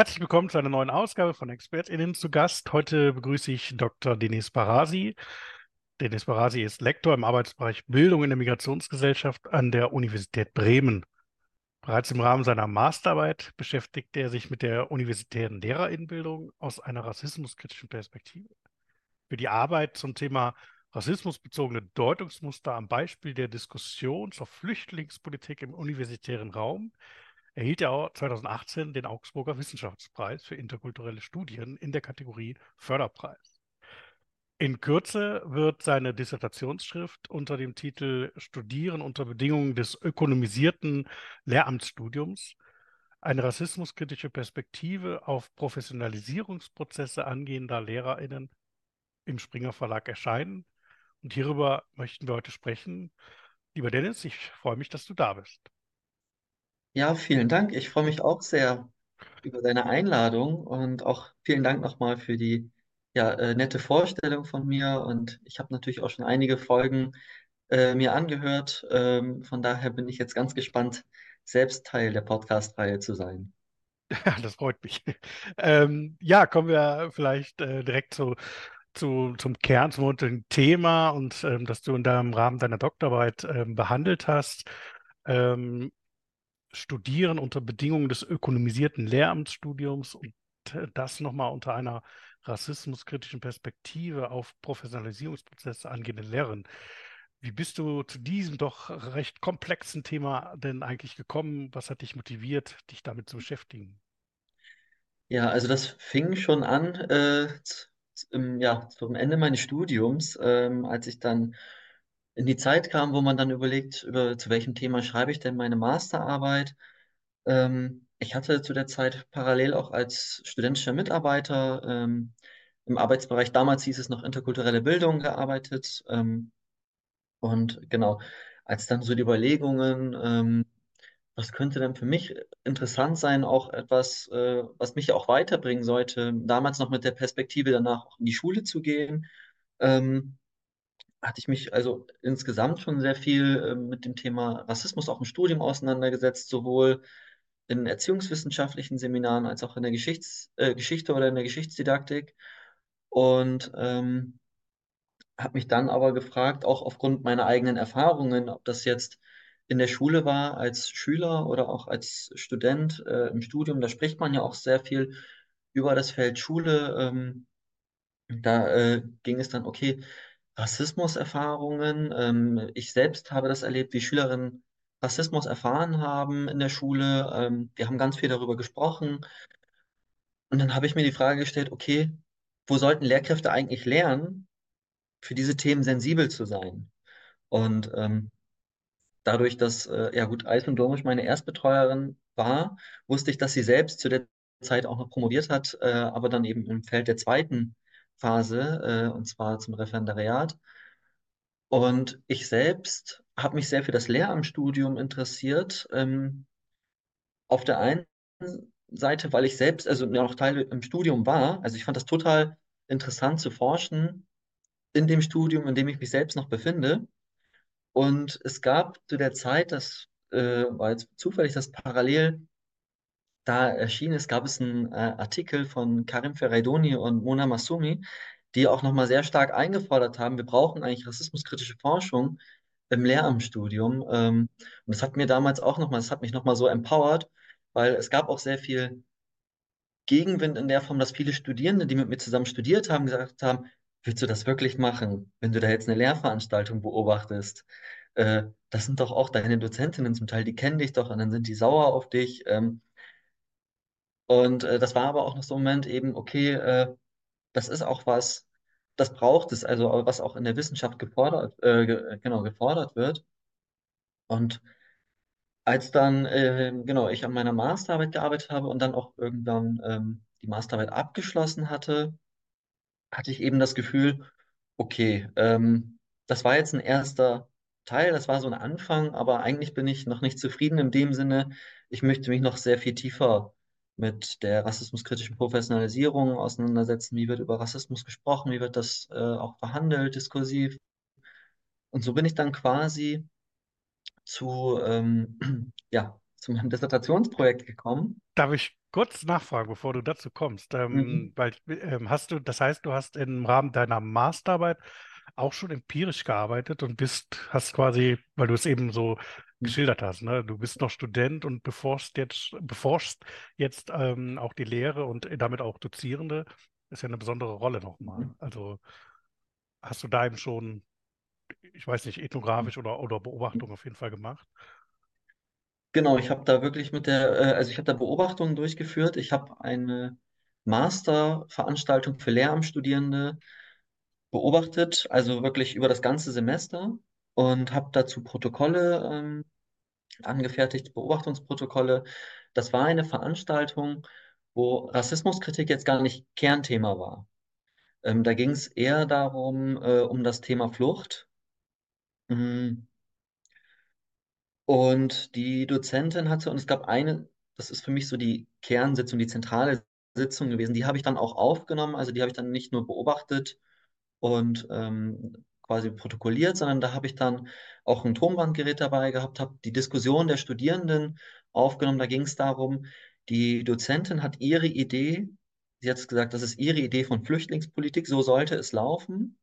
Herzlich willkommen zu einer neuen Ausgabe von ExpertInnen zu Gast. Heute begrüße ich Dr. Denis Barasi. Denis Barasi ist Lektor im Arbeitsbereich Bildung in der Migrationsgesellschaft an der Universität Bremen. Bereits im Rahmen seiner Masterarbeit beschäftigte er sich mit der universitären Lehrerinnenbildung aus einer rassismuskritischen Perspektive. Für die Arbeit zum Thema rassismusbezogene Deutungsmuster am Beispiel der Diskussion zur Flüchtlingspolitik im universitären Raum erhielt er auch 2018 den Augsburger Wissenschaftspreis für interkulturelle Studien in der Kategorie Förderpreis. In Kürze wird seine Dissertationsschrift unter dem Titel Studieren unter Bedingungen des ökonomisierten Lehramtsstudiums eine rassismuskritische Perspektive auf Professionalisierungsprozesse angehender LehrerInnen im Springer Verlag erscheinen. Und hierüber möchten wir heute sprechen. Lieber Dennis, ich freue mich, dass du da bist. Ja, vielen Dank. Ich freue mich auch sehr über deine Einladung und auch vielen Dank nochmal für die ja, äh, nette Vorstellung von mir. Und ich habe natürlich auch schon einige Folgen äh, mir angehört. Ähm, von daher bin ich jetzt ganz gespannt, selbst Teil der Podcast-Reihe zu sein. Ja, das freut mich. Ähm, ja, kommen wir vielleicht äh, direkt zu, zu, zum Kern, zum heutigen Thema und ähm, das du in deinem Rahmen deiner Doktorarbeit ähm, behandelt hast. Ähm, Studieren unter Bedingungen des ökonomisierten Lehramtsstudiums und äh, das nochmal unter einer rassismuskritischen Perspektive auf Professionalisierungsprozesse angehende Lehren. Wie bist du zu diesem doch recht komplexen Thema denn eigentlich gekommen? Was hat dich motiviert, dich damit zu beschäftigen? Ja, also das fing schon an äh, im, ja, zum Ende meines Studiums, ähm, als ich dann in die Zeit kam, wo man dann überlegt, über zu welchem Thema schreibe ich denn meine Masterarbeit. Ähm, ich hatte zu der Zeit parallel auch als studentischer Mitarbeiter ähm, im Arbeitsbereich, damals hieß es noch interkulturelle Bildung, gearbeitet. Ähm, und genau, als dann so die Überlegungen, ähm, was könnte denn für mich interessant sein, auch etwas, äh, was mich auch weiterbringen sollte, damals noch mit der Perspektive danach auch in die Schule zu gehen. Ähm, hatte ich mich also insgesamt schon sehr viel äh, mit dem Thema Rassismus auch im Studium auseinandergesetzt, sowohl in erziehungswissenschaftlichen Seminaren als auch in der Geschichts äh, Geschichte oder in der Geschichtsdidaktik. Und ähm, habe mich dann aber gefragt, auch aufgrund meiner eigenen Erfahrungen, ob das jetzt in der Schule war, als Schüler oder auch als Student äh, im Studium, da spricht man ja auch sehr viel über das Feld Schule. Ähm, da äh, ging es dann, okay, Rassismuserfahrungen. Ähm, ich selbst habe das erlebt, wie Schülerinnen Rassismus erfahren haben in der Schule. Ähm, wir haben ganz viel darüber gesprochen. Und dann habe ich mir die Frage gestellt, okay, wo sollten Lehrkräfte eigentlich lernen, für diese Themen sensibel zu sein? Und ähm, dadurch, dass, äh, ja gut, Eis und Domisch meine Erstbetreuerin war, wusste ich, dass sie selbst zu der Zeit auch noch promoviert hat, äh, aber dann eben im Feld der zweiten Phase, äh, und zwar zum Referendariat. Und ich selbst habe mich sehr für das Lehramtsstudium interessiert. Ähm, auf der einen Seite, weil ich selbst, also noch Teil im Studium war, also ich fand das total interessant zu forschen in dem Studium, in dem ich mich selbst noch befinde. Und es gab zu der Zeit, das äh, war jetzt zufällig, dass parallel da erschien ist, gab es einen äh, Artikel von Karim Ferraidoni und Mona Massoumi, die auch nochmal sehr stark eingefordert haben, wir brauchen eigentlich rassismuskritische Forschung im Lehramtsstudium. Ähm, und das hat mir damals auch nochmal, das hat mich nochmal so empowert, weil es gab auch sehr viel Gegenwind in der Form, dass viele Studierende, die mit mir zusammen studiert haben, gesagt haben, willst du das wirklich machen, wenn du da jetzt eine Lehrveranstaltung beobachtest? Äh, das sind doch auch deine Dozentinnen zum Teil, die kennen dich doch und dann sind die sauer auf dich. Ähm, und äh, das war aber auch noch so ein Moment eben, okay, äh, das ist auch was, das braucht es, also was auch in der Wissenschaft gefordert, äh, ge genau, gefordert wird. Und als dann, äh, genau, ich an meiner Masterarbeit gearbeitet habe und dann auch irgendwann ähm, die Masterarbeit abgeschlossen hatte, hatte ich eben das Gefühl, okay, ähm, das war jetzt ein erster Teil, das war so ein Anfang, aber eigentlich bin ich noch nicht zufrieden in dem Sinne, ich möchte mich noch sehr viel tiefer mit der rassismuskritischen Professionalisierung auseinandersetzen. Wie wird über Rassismus gesprochen? Wie wird das äh, auch verhandelt, diskursiv? Und so bin ich dann quasi zu, ähm, ja, zu meinem Dissertationsprojekt gekommen. Darf ich kurz nachfragen, bevor du dazu kommst? Ähm, Mhm. weil ähm, hast du, das heißt, du hast im Rahmen deiner Masterarbeit auch schon empirisch gearbeitet und bist, hast quasi, weil du es eben so geschildert hast, ne? Du bist noch Student und beforschst jetzt, beforschst jetzt ähm, auch die Lehre und damit auch Dozierende. Ist ja eine besondere Rolle nochmal. Mhm. Also hast du da eben schon, ich weiß nicht, ethnografisch oder, oder Mhm. Beobachtung auf jeden Fall gemacht? Genau, ich habe da wirklich mit der, äh, also ich habe da Beobachtungen durchgeführt. Ich habe eine Masterveranstaltung für Lehramtsstudierende beobachtet, also wirklich über das ganze Semester und habe dazu Protokolle ähm, angefertigt, Beobachtungsprotokolle. Das war eine Veranstaltung, wo Rassismuskritik jetzt gar nicht Kernthema war. Ähm, da ging es eher darum, äh, um das Thema Flucht. Mm, Und die Dozentin hatte, und es gab eine, das ist für mich so die Kernsitzung, die zentrale Sitzung gewesen, die habe ich dann auch aufgenommen, also die habe ich dann nicht nur beobachtet und ähm, quasi protokolliert, sondern da habe ich dann auch ein Tonbandgerät dabei gehabt, habe die Diskussion der Studierenden aufgenommen. Da ging es darum, die Dozentin hat ihre Idee, sie hat gesagt, das ist ihre Idee von Flüchtlingspolitik, so sollte es laufen.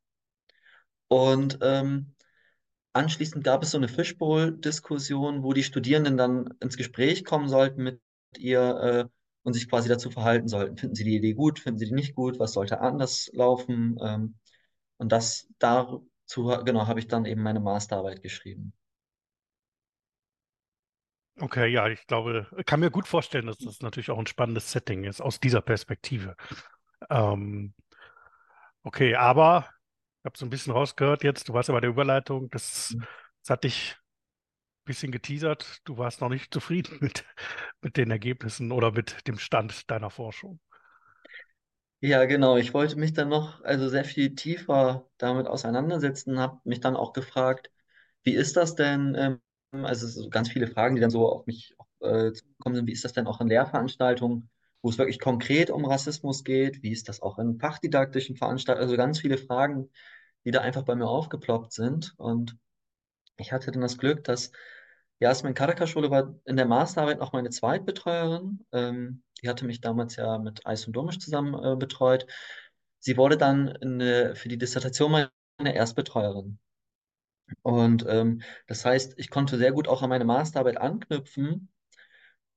Und ähm, Anschließend gab es so eine Fishbowl-Diskussion, wo die Studierenden dann ins Gespräch kommen sollten mit ihr äh, und sich quasi dazu verhalten sollten. Finden sie die Idee gut, finden sie die nicht gut, was sollte anders laufen? Ähm, und das dazu, genau, habe ich dann eben meine Masterarbeit geschrieben. Okay, ja, ich glaube, kann mir gut vorstellen, dass das natürlich auch ein spannendes Setting ist aus dieser Perspektive. Ähm, okay, aber ich habe so ein bisschen rausgehört jetzt, du warst ja bei der Überleitung, das, das hat dich ein bisschen geteasert. Du warst noch nicht zufrieden mit, mit den Ergebnissen oder mit dem Stand deiner Forschung. Ja, genau. Ich wollte mich dann noch, also sehr viel tiefer damit auseinandersetzen, habe mich dann auch gefragt, wie ist das denn, ähm, also so ganz viele Fragen, die dann so auf mich äh, zugekommen sind, wie ist das denn auch in Lehrveranstaltungen, wo es wirklich konkret um Rassismus geht? Wie ist das auch in fachdidaktischen Veranstaltungen? Also ganz viele Fragen, die da einfach bei mir aufgeploppt sind. Und ich hatte dann das Glück, dass Jasmin Karakas-Schule war in der Masterarbeit noch meine Zweitbetreuerin. Ähm, die hatte mich damals ja mit Eis und Domisch zusammen äh, betreut. Sie wurde dann in, äh, für die Dissertation meine Erstbetreuerin. Und ähm, das heißt, ich konnte sehr gut auch an meine Masterarbeit anknüpfen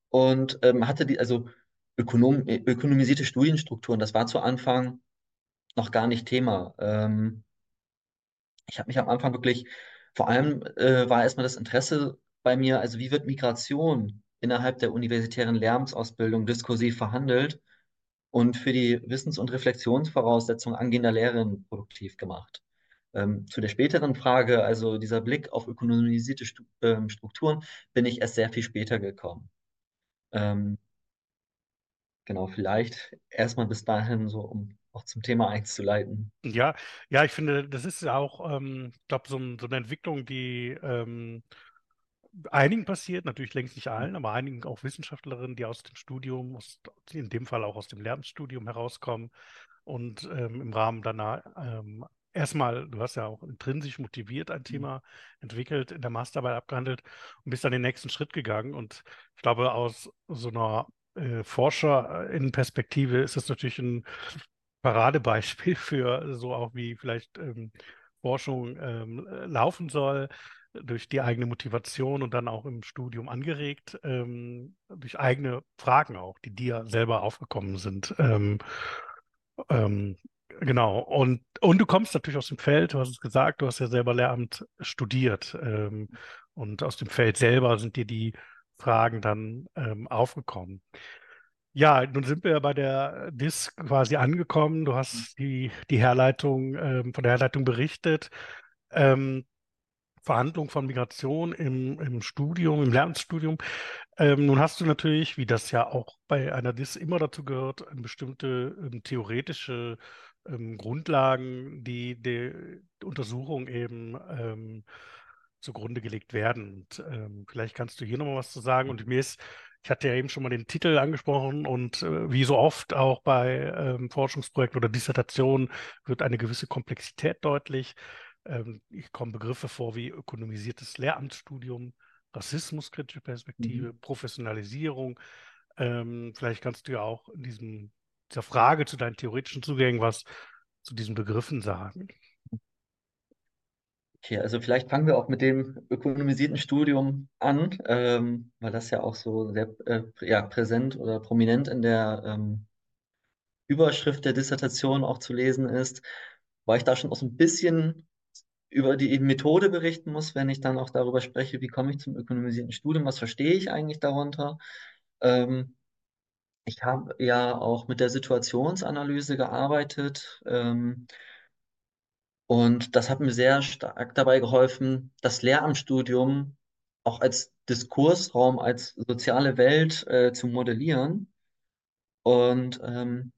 und ähm, hatte die, also ökonom, äh, ökonomisierte Studienstrukturen, das war zu Anfang noch gar nicht Thema. Ähm, ich habe mich am Anfang wirklich, vor allem äh, war erstmal das Interesse bei mir, also wie wird Migration innerhalb der universitären Lehramtsausbildung diskursiv verhandelt und für die Wissens- und Reflexionsvoraussetzungen angehender Lehrerinnen produktiv gemacht. Ähm, zu der späteren Frage, also dieser Blick auf ökonomisierte Stu ähm, Strukturen, bin ich erst sehr viel später gekommen. Ähm, genau, vielleicht erstmal bis dahin so, um auch zum Thema einzuleiten. Ja, ja, ich finde, das ist ja auch, ähm, ich glaube, so, so eine Entwicklung, die ähm, einigen passiert, natürlich längst nicht allen, aber einigen auch Wissenschaftlerinnen, die aus dem Studium, aus, in dem Fall auch aus dem Lehramtsstudium herauskommen und ähm, im Rahmen danach ähm, erstmal, du hast ja auch intrinsisch motiviert ein Thema entwickelt, in der Masterarbeit abgehandelt und bist dann den nächsten Schritt gegangen. Und ich glaube, aus so einer äh, Forscherinnenperspektive ist das natürlich ein Paradebeispiel für so auch wie vielleicht ähm, Forschung ähm, laufen soll, durch die eigene Motivation und dann auch im Studium angeregt, ähm, durch eigene Fragen auch, die dir selber aufgekommen sind. Ähm, ähm, genau. Und, und du kommst natürlich aus dem Feld, du hast es gesagt, du hast ja selber Lehramt studiert. Ähm, und aus dem Feld selber sind dir die Fragen dann ähm, aufgekommen. Ja, nun sind wir ja bei der DIS quasi angekommen. Du hast die, die Herleitung, ähm, von der Herleitung berichtet. Ähm, Verhandlung von Migration im, im Studium, im Lehramtsstudium. Ähm, nun hast du natürlich, wie das ja auch bei einer DIS immer dazu gehört, eine bestimmte ähm, theoretische ähm, Grundlagen, die der Untersuchung eben ähm, zugrunde gelegt werden. Und ähm, vielleicht kannst du hier nochmal was zu sagen. Und mir ist, ich hatte ja eben schon mal den Titel angesprochen und äh, wie so oft auch bei ähm, Forschungsprojekten oder Dissertationen wird eine gewisse Komplexität deutlich. Ähm, ich kommen Begriffe vor wie ökonomisiertes Lehramtsstudium, rassismuskritische Perspektive, Mhm. Professionalisierung. Ähm, vielleicht kannst du ja auch in diesem, dieser Frage zu deinen theoretischen Zugängen was zu diesen Begriffen sagen. Okay, also vielleicht fangen wir auch mit dem ökonomisierten Studium an, ähm, weil das ja auch so sehr äh, ja, präsent oder prominent in der ähm, Überschrift der Dissertation auch zu lesen ist, weil ich da schon auch so ein bisschen über die Methode berichten muss, wenn ich dann auch darüber spreche, wie komme ich zum ökonomisierten Studium, was verstehe ich eigentlich darunter. Ähm, ich habe ja auch mit der Situationsanalyse gearbeitet. Ähm, und das hat mir sehr stark dabei geholfen, das Lehramtsstudium auch als Diskursraum, als soziale Welt äh, zu modellieren. Und ähm,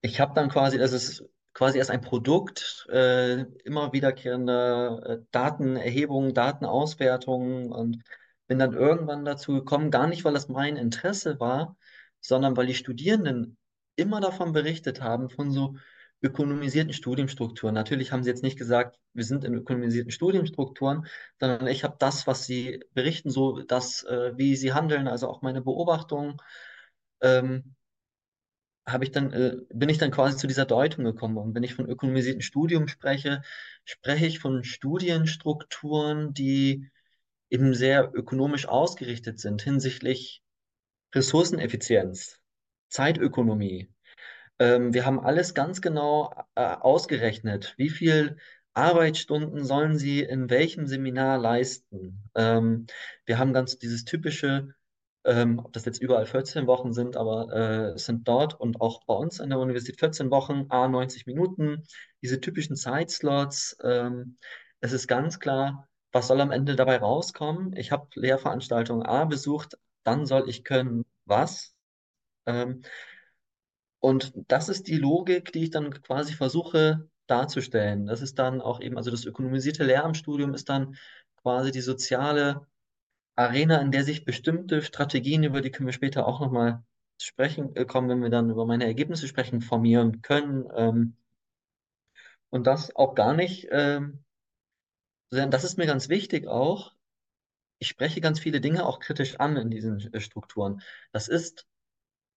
ich habe dann quasi, das ist quasi erst ein Produkt äh, immer wiederkehrender äh, Datenerhebungen, Datenauswertungen und bin dann irgendwann dazu gekommen, gar nicht, weil das mein Interesse war, sondern weil die Studierenden immer davon berichtet haben, von so ökonomisierten Studienstrukturen. Natürlich haben sie jetzt nicht gesagt, wir sind in ökonomisierten Studienstrukturen, sondern ich habe das, was sie berichten, so das, äh, wie sie handeln, also auch meine Beobachtungen. Ähm, habe ich dann, äh, bin ich dann quasi zu dieser Deutung gekommen. Und wenn ich von ökonomisierten Studium spreche, spreche ich von Studienstrukturen, die eben sehr ökonomisch ausgerichtet sind hinsichtlich Ressourceneffizienz, Zeitökonomie. Ähm, wir haben alles ganz genau äh, ausgerechnet. Wie viel Arbeitsstunden sollen Sie in welchem Seminar leisten? Ähm, wir haben ganz dieses typische, ähm, ob das jetzt überall 14 Wochen sind, aber äh, es sind dort und auch bei uns an der Universität 14 Wochen, a 90 Minuten, diese typischen Zeitslots. Ähm, es ist ganz klar, was soll am Ende dabei rauskommen? Ich habe Lehrveranstaltung A besucht, dann soll ich können was? Ähm, und das ist die Logik, die ich dann quasi versuche darzustellen. Das ist dann auch eben, also das ökonomisierte Lehramtsstudium ist dann quasi die soziale Arena, in der sich bestimmte Strategien, über die können wir später auch nochmal sprechen, äh, kommen, wenn wir dann über meine Ergebnisse sprechen, formieren können. Ähm, und das auch gar nicht, ähm, das ist mir ganz wichtig auch. Ich spreche ganz viele Dinge auch kritisch an in diesen äh, Strukturen. Das ist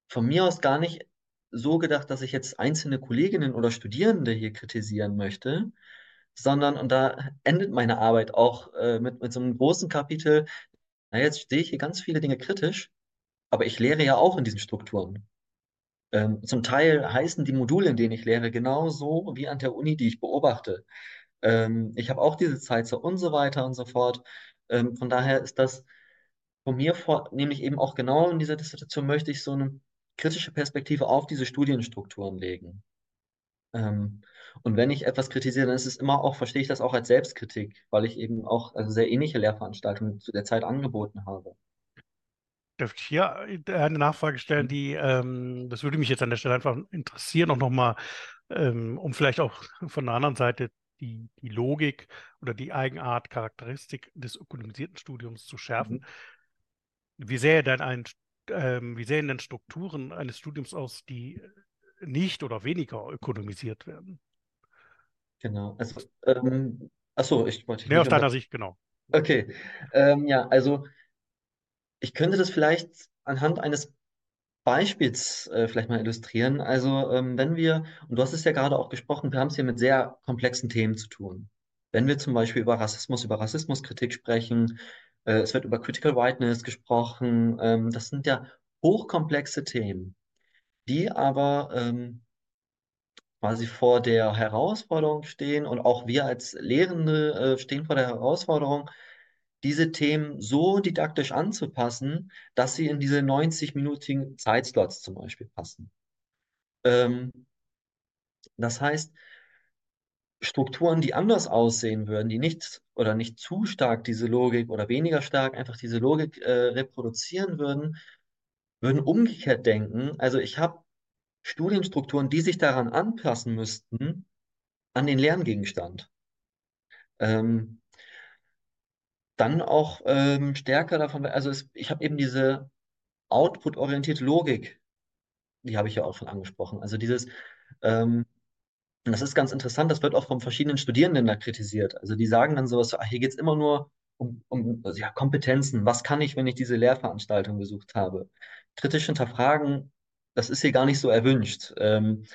von mir aus gar nicht so gedacht, dass ich jetzt einzelne Kolleginnen oder Studierende hier kritisieren möchte, sondern, und da endet meine Arbeit auch äh, mit, mit so einem großen Kapitel, na, jetzt sehe ich hier ganz viele Dinge kritisch, aber ich lehre ja auch in diesen Strukturen. Ähm, zum Teil heißen die Module, in denen ich lehre, genauso wie an der Uni, die ich beobachte. Ähm, ich habe auch diese Zeit so und so weiter und so fort. Ähm, von daher ist das von mir vor, nämlich eben auch genau in dieser Dissertation möchte ich so eine kritische Perspektive auf diese Studienstrukturen legen. Ähm, und wenn ich etwas kritisiere, dann ist es immer auch, verstehe ich das auch als Selbstkritik, weil ich eben auch also sehr ähnliche Lehrveranstaltungen zu der Zeit angeboten habe. Darf ich hier eine Nachfrage stellen, die, ähm, das würde mich jetzt an der Stelle einfach interessieren, auch nochmal, ähm, um vielleicht auch von der anderen Seite die, die Logik oder die Eigenart, Charakteristik des ökonomisierten Studiums zu schärfen. Mhm. Wie sähe denn ein, ähm, wie sähen denn Strukturen eines Studiums aus, die nicht oder weniger ökonomisiert werden? Genau. Also, ähm, achso, ich wollte Nee, aus deiner. Sicht, genau. Okay. Ähm, ja, also ich könnte das vielleicht anhand eines Beispiels äh, vielleicht mal illustrieren. Also ähm, wenn wir, und du hast es ja gerade auch gesprochen, wir haben es hier mit sehr komplexen Themen zu tun. Wenn wir zum Beispiel über Rassismus, über Rassismuskritik sprechen, äh, es wird über Critical Whiteness gesprochen, ähm, das sind ja hochkomplexe Themen, die aber ähm, quasi vor der Herausforderung stehen und auch wir als Lehrende äh, stehen vor der Herausforderung, diese Themen so didaktisch anzupassen, dass sie in diese 90-minütigen Zeitslots zum Beispiel passen. Ähm, das heißt, Strukturen, die anders aussehen würden, die nicht oder nicht zu stark diese Logik oder weniger stark einfach diese Logik äh, reproduzieren würden, würden umgekehrt denken. Also ich habe Studienstrukturen, die sich daran anpassen müssten, an den Lerngegenstand. Ähm, dann auch ähm, stärker davon, also es, ich habe eben diese output-orientierte Logik, die habe ich ja auch schon angesprochen. Also dieses, ähm, das ist ganz interessant, das wird auch von verschiedenen Studierenden da kritisiert. Also die sagen dann sowas, so, ach, hier geht es immer nur um, um also ja, Kompetenzen. Was kann ich, wenn ich diese Lehrveranstaltung besucht habe? Kritisch hinterfragen, das ist hier gar nicht so erwünscht. Ähm,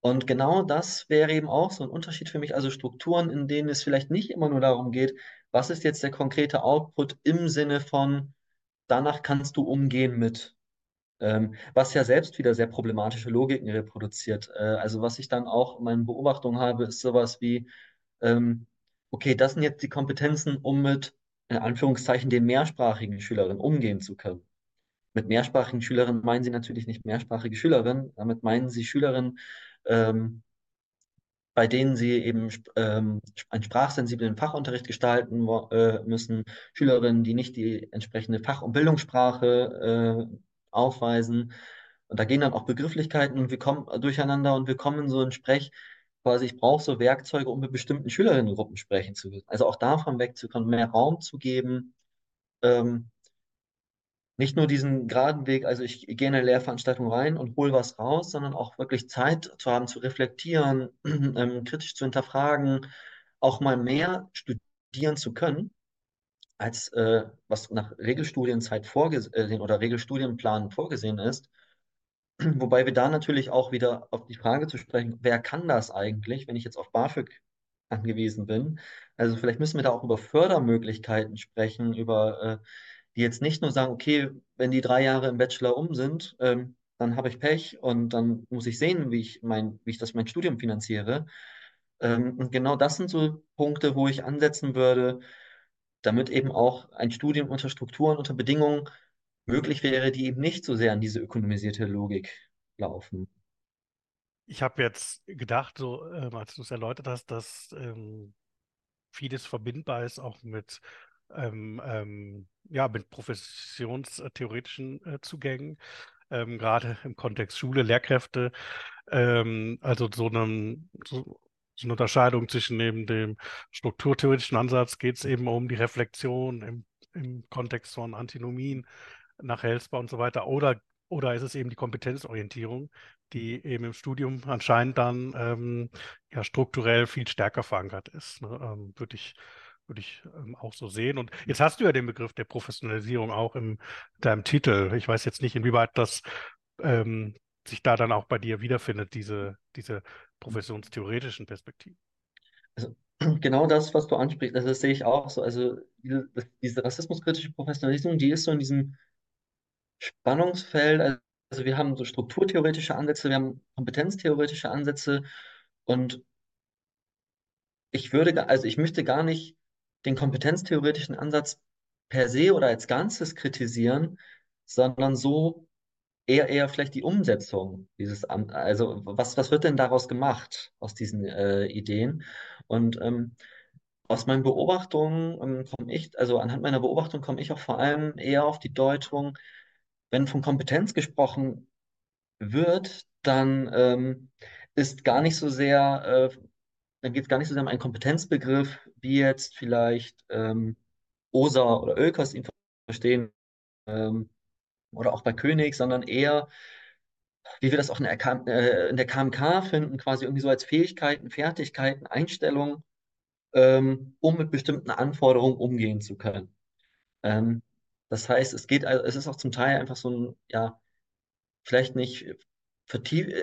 und genau das wäre eben auch so ein Unterschied für mich. Also Strukturen, in denen es vielleicht nicht immer nur darum geht, was ist jetzt der konkrete Output im Sinne von, danach kannst du umgehen mit. Ähm, was ja selbst wieder sehr problematische Logiken reproduziert. Äh, also was ich dann auch in meinen Beobachtungen habe, ist sowas wie, ähm, okay, das sind jetzt die Kompetenzen, um mit, in Anführungszeichen, den mehrsprachigen Schülerinnen umgehen zu können. Mit mehrsprachigen Schülerinnen meinen Sie natürlich nicht mehrsprachige Schülerinnen, damit meinen Sie Schülerinnen, ähm, bei denen sie eben ähm, einen sprachsensiblen Fachunterricht gestalten äh, müssen, Schülerinnen, die nicht die entsprechende Fach- und Bildungssprache äh, aufweisen. Und da gehen dann auch Begrifflichkeiten und wir kommen durcheinander und wir kommen so in Sprech, quasi, ich brauche so Werkzeuge, um mit bestimmten Schülerinnengruppen sprechen zu können. Also auch davon wegzukommen, mehr Raum zu geben, ähm, nicht nur diesen geraden Weg, also ich gehe in eine Lehrveranstaltung rein und hole was raus, sondern auch wirklich Zeit zu haben, zu reflektieren, ähm, kritisch zu hinterfragen, auch mal mehr studieren zu können, als äh, was nach Regelstudienzeit vorgesehen oder Regelstudienplan vorgesehen ist. Wobei wir da natürlich auch wieder auf die Frage zu sprechen, wer kann das eigentlich, wenn ich jetzt auf BAföG angewiesen bin? Also vielleicht müssen wir da auch über Fördermöglichkeiten sprechen, über äh, die jetzt nicht nur sagen, okay, wenn die drei Jahre im Bachelor um sind, ähm, dann habe ich Pech und dann muss ich sehen, wie ich mein, wie ich das mein Studium finanziere. Ähm, und genau das sind so Punkte, wo ich ansetzen würde, damit eben auch ein Studium unter Strukturen, unter Bedingungen möglich wäre, die eben nicht so sehr an diese ökonomisierte Logik laufen. Ich habe jetzt gedacht, so ähm, als du es erläutert hast, dass ähm, vieles verbindbar ist auch mit ähm, ähm, ja, mit professionstheoretischen äh, Zugängen, ähm, gerade im Kontext Schule, Lehrkräfte, ähm, also so, einem, so, eine Unterscheidung zwischen dem, dem strukturtheoretischen Ansatz geht es eben um die Reflexion im, im Kontext von Antinomien nach Hellsbau und so weiter, oder, oder ist es eben die Kompetenzorientierung, die eben im Studium anscheinend dann ähm, ja strukturell viel stärker verankert ist. Ne? Ähm, würde ich würde ich ähm, auch so sehen. Und jetzt hast du ja den Begriff der Professionalisierung auch in deinem Titel. Ich weiß jetzt nicht, inwieweit das ähm, sich da dann auch bei dir wiederfindet, diese, diese professionstheoretischen Perspektiven. Also genau das, was du ansprichst, also das sehe ich auch so. Also diese, diese rassismuskritische Professionalisierung, die ist so in diesem Spannungsfeld. Also wir haben so strukturtheoretische Ansätze, wir haben kompetenztheoretische Ansätze und ich würde, also ich möchte gar nicht den kompetenztheoretischen Ansatz per se oder als Ganzes kritisieren, sondern so eher eher vielleicht die Umsetzung dieses, also was, was wird denn daraus gemacht aus diesen äh, Ideen? Und ähm, aus meinen Beobachtungen ähm, komme ich, also anhand meiner Beobachtung komme ich auch vor allem eher auf die Deutung, wenn von Kompetenz gesprochen wird, dann ähm, ist gar nicht so sehr äh, dann geht es gar nicht so sehr um einen Kompetenzbegriff, wie jetzt vielleicht ähm, Osa oder Oelkers ihn verstehen ähm, oder auch bei König, sondern eher, wie wir das auch in der, KM, äh, in der KMK finden, quasi irgendwie so als Fähigkeiten, Fertigkeiten, Einstellungen, ähm, um mit bestimmten Anforderungen umgehen zu können. Ähm, das heißt, es geht, es ist auch zum Teil einfach so ein, ja, vielleicht nicht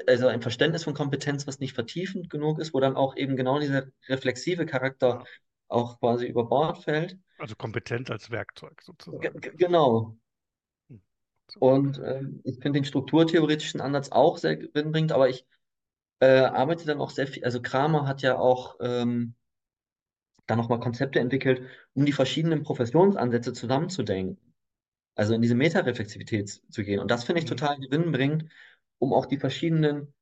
also ein Verständnis von Kompetenz, was nicht vertiefend genug ist, wo dann auch eben genau dieser reflexive Charakter auch quasi über Bord fällt. Also kompetent als Werkzeug sozusagen. G genau. Hm. Und äh, ich finde den strukturtheoretischen Ansatz auch sehr gewinnbringend, aber ich äh, arbeite dann auch sehr viel, also Kramer hat ja auch ähm, dann nochmal Konzepte entwickelt, um die verschiedenen Professionsansätze zusammenzudenken. Also in diese Metareflexivität zu gehen. Und das finde ich mhm. total gewinnbringend, um auch die verschiedenen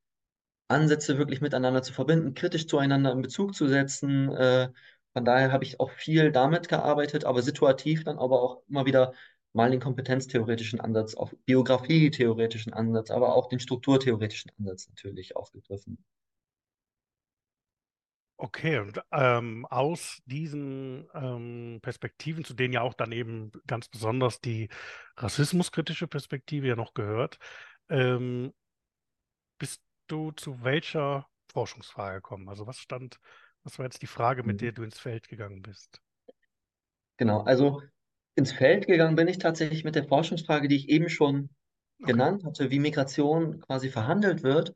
Ansätze wirklich miteinander zu verbinden, kritisch zueinander in Bezug zu setzen. Äh, von daher habe ich auch viel damit gearbeitet, aber situativ dann aber auch immer wieder mal den kompetenztheoretischen Ansatz, auch biografietheoretischen Ansatz, aber auch den strukturtheoretischen Ansatz natürlich aufgegriffen. Okay, und ähm, aus diesen ähm, Perspektiven, zu denen ja auch dann eben ganz besonders die rassismuskritische Perspektive ja noch gehört, ähm, bist du zu welcher Forschungsfrage gekommen? Also was stand, was war jetzt die Frage, mit mhm. der du ins Feld gegangen bist? genau. Also ins Feld gegangen bin ich tatsächlich mit der Forschungsfrage, die ich eben schon Okay. genannt hatte, wie Migration quasi verhandelt wird.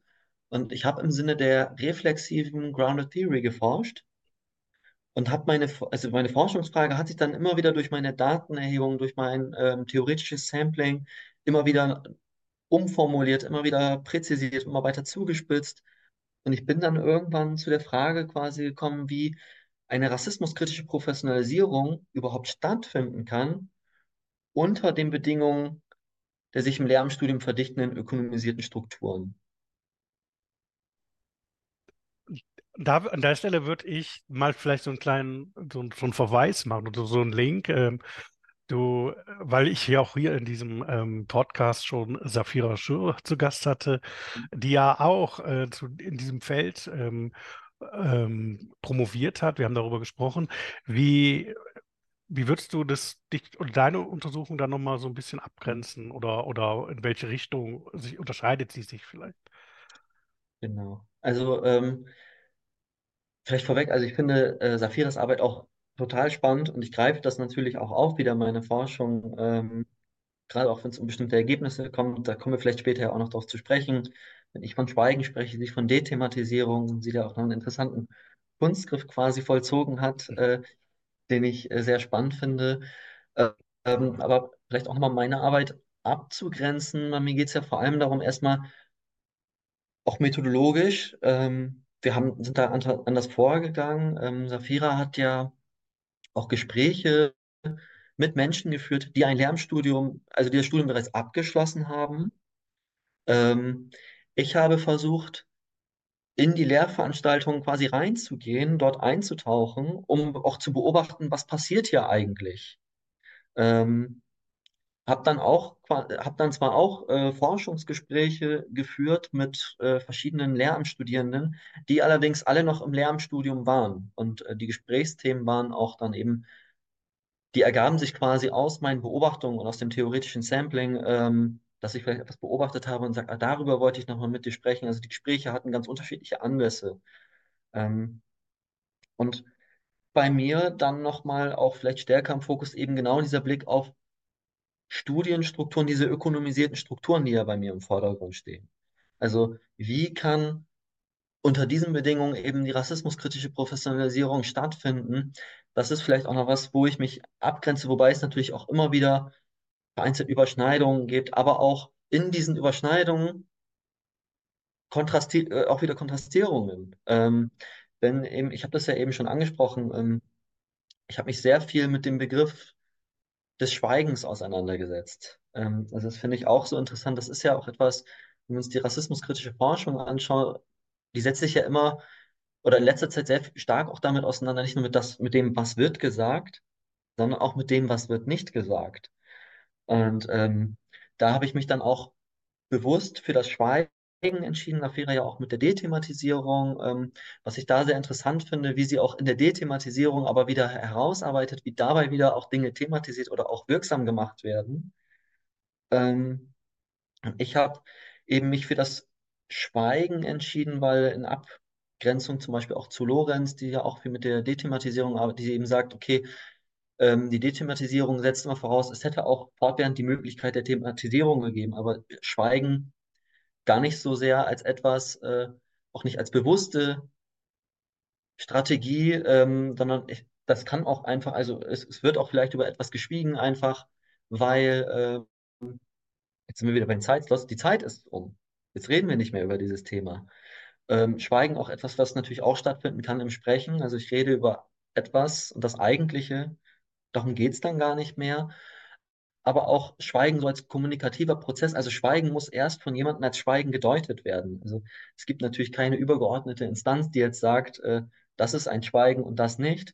Und ich habe im Sinne der reflexiven Grounded Theory geforscht und habe meine, also meine Forschungsfrage hat sich dann immer wieder durch meine Datenerhebung, durch mein ähm, theoretisches Sampling immer wieder umformuliert, immer wieder präzisiert, immer weiter zugespitzt. Und ich bin dann irgendwann zu der Frage quasi gekommen, wie eine rassismuskritische Professionalisierung überhaupt stattfinden kann unter den Bedingungen der sich im Lehramtsstudium verdichtenden ökonomisierten Strukturen. Da, an der Stelle würde ich mal vielleicht so einen kleinen, so, so einen Verweis machen oder so einen Link. Ähm, du, weil ich hier auch hier in diesem ähm, Podcast schon Safira Schur zu Gast hatte, die ja auch äh, zu, in diesem Feld ähm, ähm, promoviert hat. Wir haben darüber gesprochen. Wie, wie würdest du das, dich oder deine Untersuchung dann nochmal so ein bisschen abgrenzen oder, oder in welche Richtung sich, unterscheidet sie sich vielleicht? Genau. Also ähm, vielleicht vorweg, also ich finde äh, Safiras Arbeit auch total spannend und ich greife das natürlich auch auf, wieder meine Forschung, ähm, gerade auch wenn es um bestimmte Ergebnisse kommt, da kommen wir vielleicht später ja auch noch darauf zu sprechen. Wenn ich von Schweigen spreche, sie von Dethematisierung, sie da auch noch einen interessanten Kunstgriff quasi vollzogen hat, Mhm. äh, den ich äh, sehr spannend finde. Äh, ähm, aber vielleicht auch nochmal meine Arbeit abzugrenzen. Mir geht es ja vor allem darum, erstmal auch methodologisch. Ähm, wir haben, sind da anders vorgegangen. Ähm, Safira hat ja auch Gespräche mit Menschen geführt, die ein Lehramtsstudium, also die das Studium bereits abgeschlossen haben. Ähm, ich habe versucht, in die Lehrveranstaltungen quasi reinzugehen, dort einzutauchen, um auch zu beobachten, was passiert hier eigentlich. Ähm, Hab dann auch, qua- hab dann zwar auch äh, Forschungsgespräche geführt mit äh, verschiedenen Lehramtsstudierenden, die allerdings alle noch im Lehramtsstudium waren. Und äh, die Gesprächsthemen waren auch dann eben, die ergaben sich quasi aus meinen Beobachtungen und aus dem theoretischen Sampling, ähm, dass ich vielleicht etwas beobachtet habe und sage, ah, darüber wollte ich nochmal mit dir sprechen. Also die Gespräche hatten ganz unterschiedliche Anlässe. Ähm, und bei mir dann nochmal auch vielleicht stärker im Fokus eben genau dieser Blick auf Studienstrukturen, diese ökonomisierten Strukturen, die ja bei mir im Vordergrund stehen. Also wie kann unter diesen Bedingungen eben die rassismuskritische Professionalisierung stattfinden? Das ist vielleicht auch noch was, wo ich mich abgrenze, wobei es natürlich auch immer wieder vereinzelt Überschneidungen gibt, aber auch in diesen Überschneidungen kontrasti äh, auch wieder Kontrastierungen. Ähm, wenn eben, ich habe das ja eben schon angesprochen, ähm, ich habe mich sehr viel mit dem Begriff des Schweigens auseinandergesetzt. Ähm, also das finde ich auch so interessant. Das ist ja auch etwas, wenn wir uns die rassismuskritische Forschung anschauen, die setzt sich ja immer oder in letzter Zeit sehr stark auch damit auseinander, nicht nur mit das, mit dem, was wird gesagt, sondern auch mit dem, was wird nicht gesagt. Und ähm, da habe ich mich dann auch bewusst für das Schweigen entschieden, Affäre ja auch mit der Dethematisierung, ähm, was ich da sehr interessant finde, wie sie auch in der Dethematisierung aber wieder herausarbeitet, wie dabei wieder auch Dinge thematisiert oder auch wirksam gemacht werden. Ähm, ich habe eben mich für das Schweigen entschieden, weil in Abgrenzung zum Beispiel auch zu Lorenz, die ja auch viel mit der Dethematisierung arbeitet, die eben sagt, okay, ähm, die Dethematisierung setzt immer voraus, es hätte auch fortwährend die Möglichkeit der Thematisierung gegeben, aber Schweigen gar nicht so sehr als etwas, äh, auch nicht als bewusste Strategie, ähm, sondern ich, das kann auch einfach, also es, es wird auch vielleicht über etwas geschwiegen, einfach weil, äh, jetzt sind wir wieder bei den Zeitslots, die Zeit ist um. Jetzt reden wir nicht mehr über dieses Thema. Ähm, Schweigen auch etwas, was natürlich auch stattfinden kann im Sprechen. Also ich rede über etwas und das Eigentliche, darum geht es dann gar nicht mehr aber auch Schweigen so als kommunikativer Prozess. Also Schweigen muss erst von jemandem als Schweigen gedeutet werden. Also es gibt natürlich keine übergeordnete Instanz, die jetzt sagt, äh, das ist ein Schweigen und das nicht.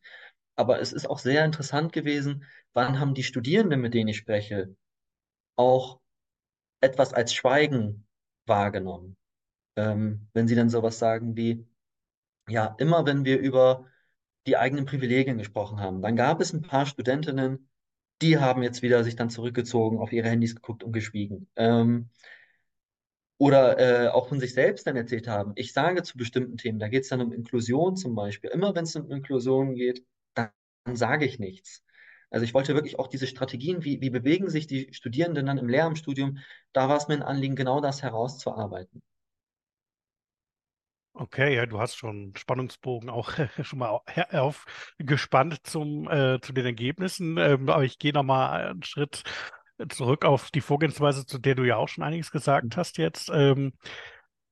Aber es ist auch sehr interessant gewesen, wann haben die Studierenden, mit denen ich spreche, auch etwas als Schweigen wahrgenommen. Ähm, wenn sie dann sowas sagen wie, ja, immer wenn wir über die eigenen Privilegien gesprochen haben, dann gab es ein paar Studentinnen, die haben jetzt wieder sich dann zurückgezogen, auf ihre Handys geguckt und geschwiegen. Ähm, oder äh, auch von sich selbst dann erzählt haben. Ich sage zu bestimmten Themen, da geht es dann um Inklusion zum Beispiel. Immer wenn es um Inklusion geht, dann, dann sage ich nichts. Also ich wollte wirklich auch diese Strategien, wie, wie bewegen sich die Studierenden dann im Lehramtsstudium, da war es mir ein Anliegen, genau das herauszuarbeiten. Okay, ja, du hast schon Spannungsbogen auch schon mal aufgespannt zum, äh, zu den Ergebnissen. Ähm, aber ich gehe nochmal einen Schritt zurück auf die Vorgehensweise, zu der du ja auch schon einiges gesagt hast jetzt. Ähm,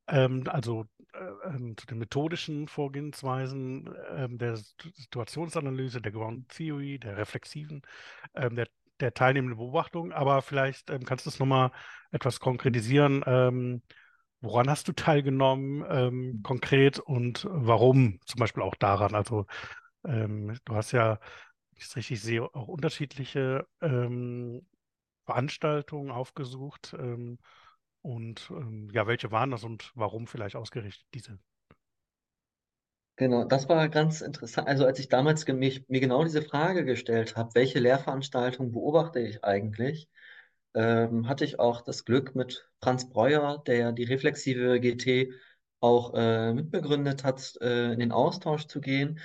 ähm, also äh, ähm, zu den methodischen Vorgehensweisen ähm, der Situationsanalyse, der Ground Theory, der reflexiven, ähm, der, der teilnehmenden Beobachtung. Aber vielleicht ähm, kannst du es nochmal etwas konkretisieren. Woran hast du teilgenommen ähm, konkret und warum zum Beispiel auch daran? Also ähm, du hast ja, wenn ich es richtig sehe, auch unterschiedliche ähm, Veranstaltungen aufgesucht. Ähm, und ähm, ja, welche waren das und warum vielleicht ausgerichtet diese? Genau, das war ganz interessant. Also als ich damals mich, mir genau diese Frage gestellt habe, welche Lehrveranstaltungen beobachte ich eigentlich, ähm, hatte ich auch das Glück mit Franz Breuer, der die reflexive GT auch äh, mitbegründet hat, äh, in den Austausch zu gehen.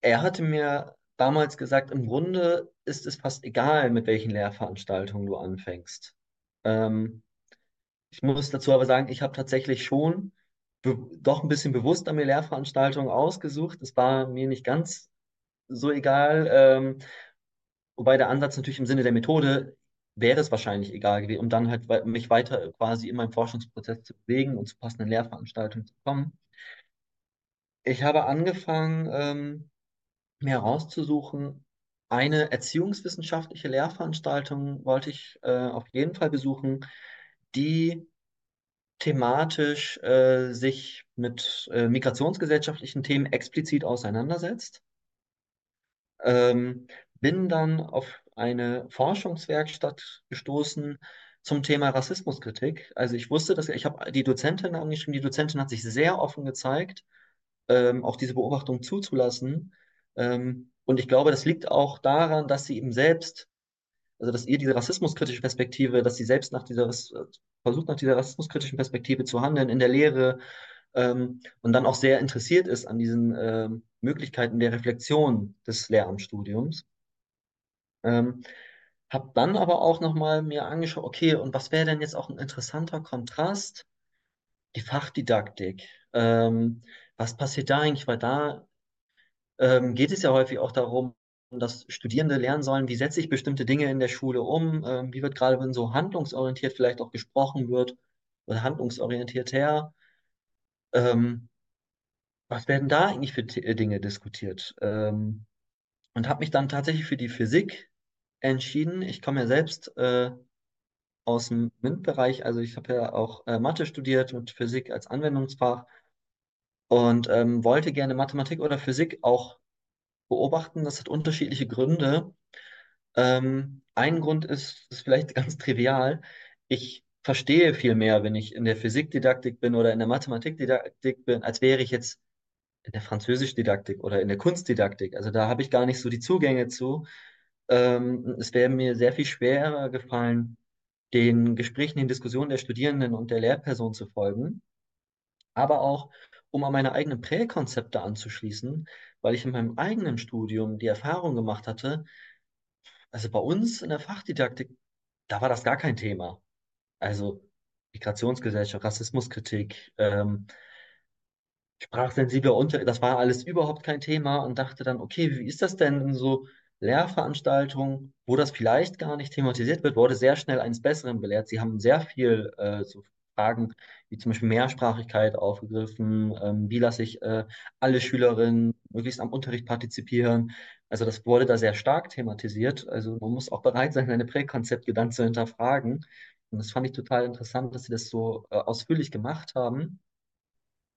Er hatte mir damals gesagt, im Grunde ist es fast egal, mit welchen Lehrveranstaltungen du anfängst. Ähm, ich muss dazu aber sagen, ich habe tatsächlich schon doch ein bisschen bewusster mir Lehrveranstaltungen ausgesucht. Es war mir nicht ganz so egal, ähm, wobei der Ansatz natürlich im Sinne der Methode wäre es wahrscheinlich egal gewesen, um dann halt mich weiter quasi in meinem Forschungsprozess zu bewegen und zu passenden Lehrveranstaltungen zu kommen. Ich habe angefangen, ähm, mir herauszusuchen, eine erziehungswissenschaftliche Lehrveranstaltung wollte ich äh, auf jeden Fall besuchen, die thematisch äh, sich mit äh, migrationsgesellschaftlichen Themen explizit auseinandersetzt. Ähm, bin dann auf eine Forschungswerkstatt gestoßen zum Thema Rassismuskritik. Also ich wusste, dass ich habe die Dozentin angeschrieben, die Dozentin hat sich sehr offen gezeigt, ähm, auch diese Beobachtung zuzulassen. Ähm, und ich glaube, das liegt auch daran, dass sie eben selbst also dass ihr diese rassismuskritische Perspektive, dass sie selbst nach dieser, versucht nach dieser rassismuskritischen Perspektive zu handeln in der Lehre ähm, und dann auch sehr interessiert ist an diesen ähm, Möglichkeiten der Reflexion des Lehramtsstudiums. Ähm, habe dann aber auch nochmal mir angeschaut, okay, und was wäre denn jetzt auch ein interessanter Kontrast? Die Fachdidaktik. Ähm, was passiert da eigentlich? Weil da ähm, geht es ja häufig auch darum, dass Studierende lernen sollen, wie setze ich bestimmte Dinge in der Schule um, ähm, wie wird gerade, wenn so handlungsorientiert vielleicht auch gesprochen wird oder handlungsorientiert her, ähm, was werden da eigentlich für Dinge diskutiert? Ähm, und habe mich dann tatsächlich für die Physik entschieden. Ich komme ja selbst äh, aus dem MINT-Bereich, also ich habe ja auch äh, Mathe studiert und Physik als Anwendungsfach und ähm, wollte gerne Mathematik oder Physik auch beobachten. Das hat unterschiedliche Gründe. Ähm, ein Grund ist, ist vielleicht ganz trivial. Ich verstehe viel mehr, wenn ich in der Physikdidaktik bin oder in der Mathematikdidaktik bin, als wäre ich jetzt in der Französischdidaktik oder in der Kunstdidaktik. Also da habe ich gar nicht so die Zugänge zu. Ähm, es wäre mir sehr viel schwerer gefallen, den Gesprächen, den Diskussionen der Studierenden und der Lehrperson zu folgen, aber auch, um an meine eigenen Präkonzepte anzuschließen, weil ich in meinem eigenen Studium die Erfahrung gemacht hatte, also bei uns in der Fachdidaktik, da war das gar kein Thema. Also Migrationsgesellschaft, Rassismuskritik, ähm, sprachsensibler Unter, das war alles überhaupt kein Thema und dachte dann, okay, wie ist das denn in so Lehrveranstaltungen, wo das vielleicht gar nicht thematisiert wird, wurde sehr schnell eines Besseren belehrt. Sie haben sehr viel äh, so Fragen wie zum Beispiel Mehrsprachigkeit aufgegriffen, ähm, wie lasse ich äh, alle Schülerinnen möglichst am Unterricht partizipieren. Also das wurde da sehr stark thematisiert. Also man muss auch bereit sein, seine Präkonzepte dann zu hinterfragen. Und das fand ich total interessant, dass sie das so äh, ausführlich gemacht haben.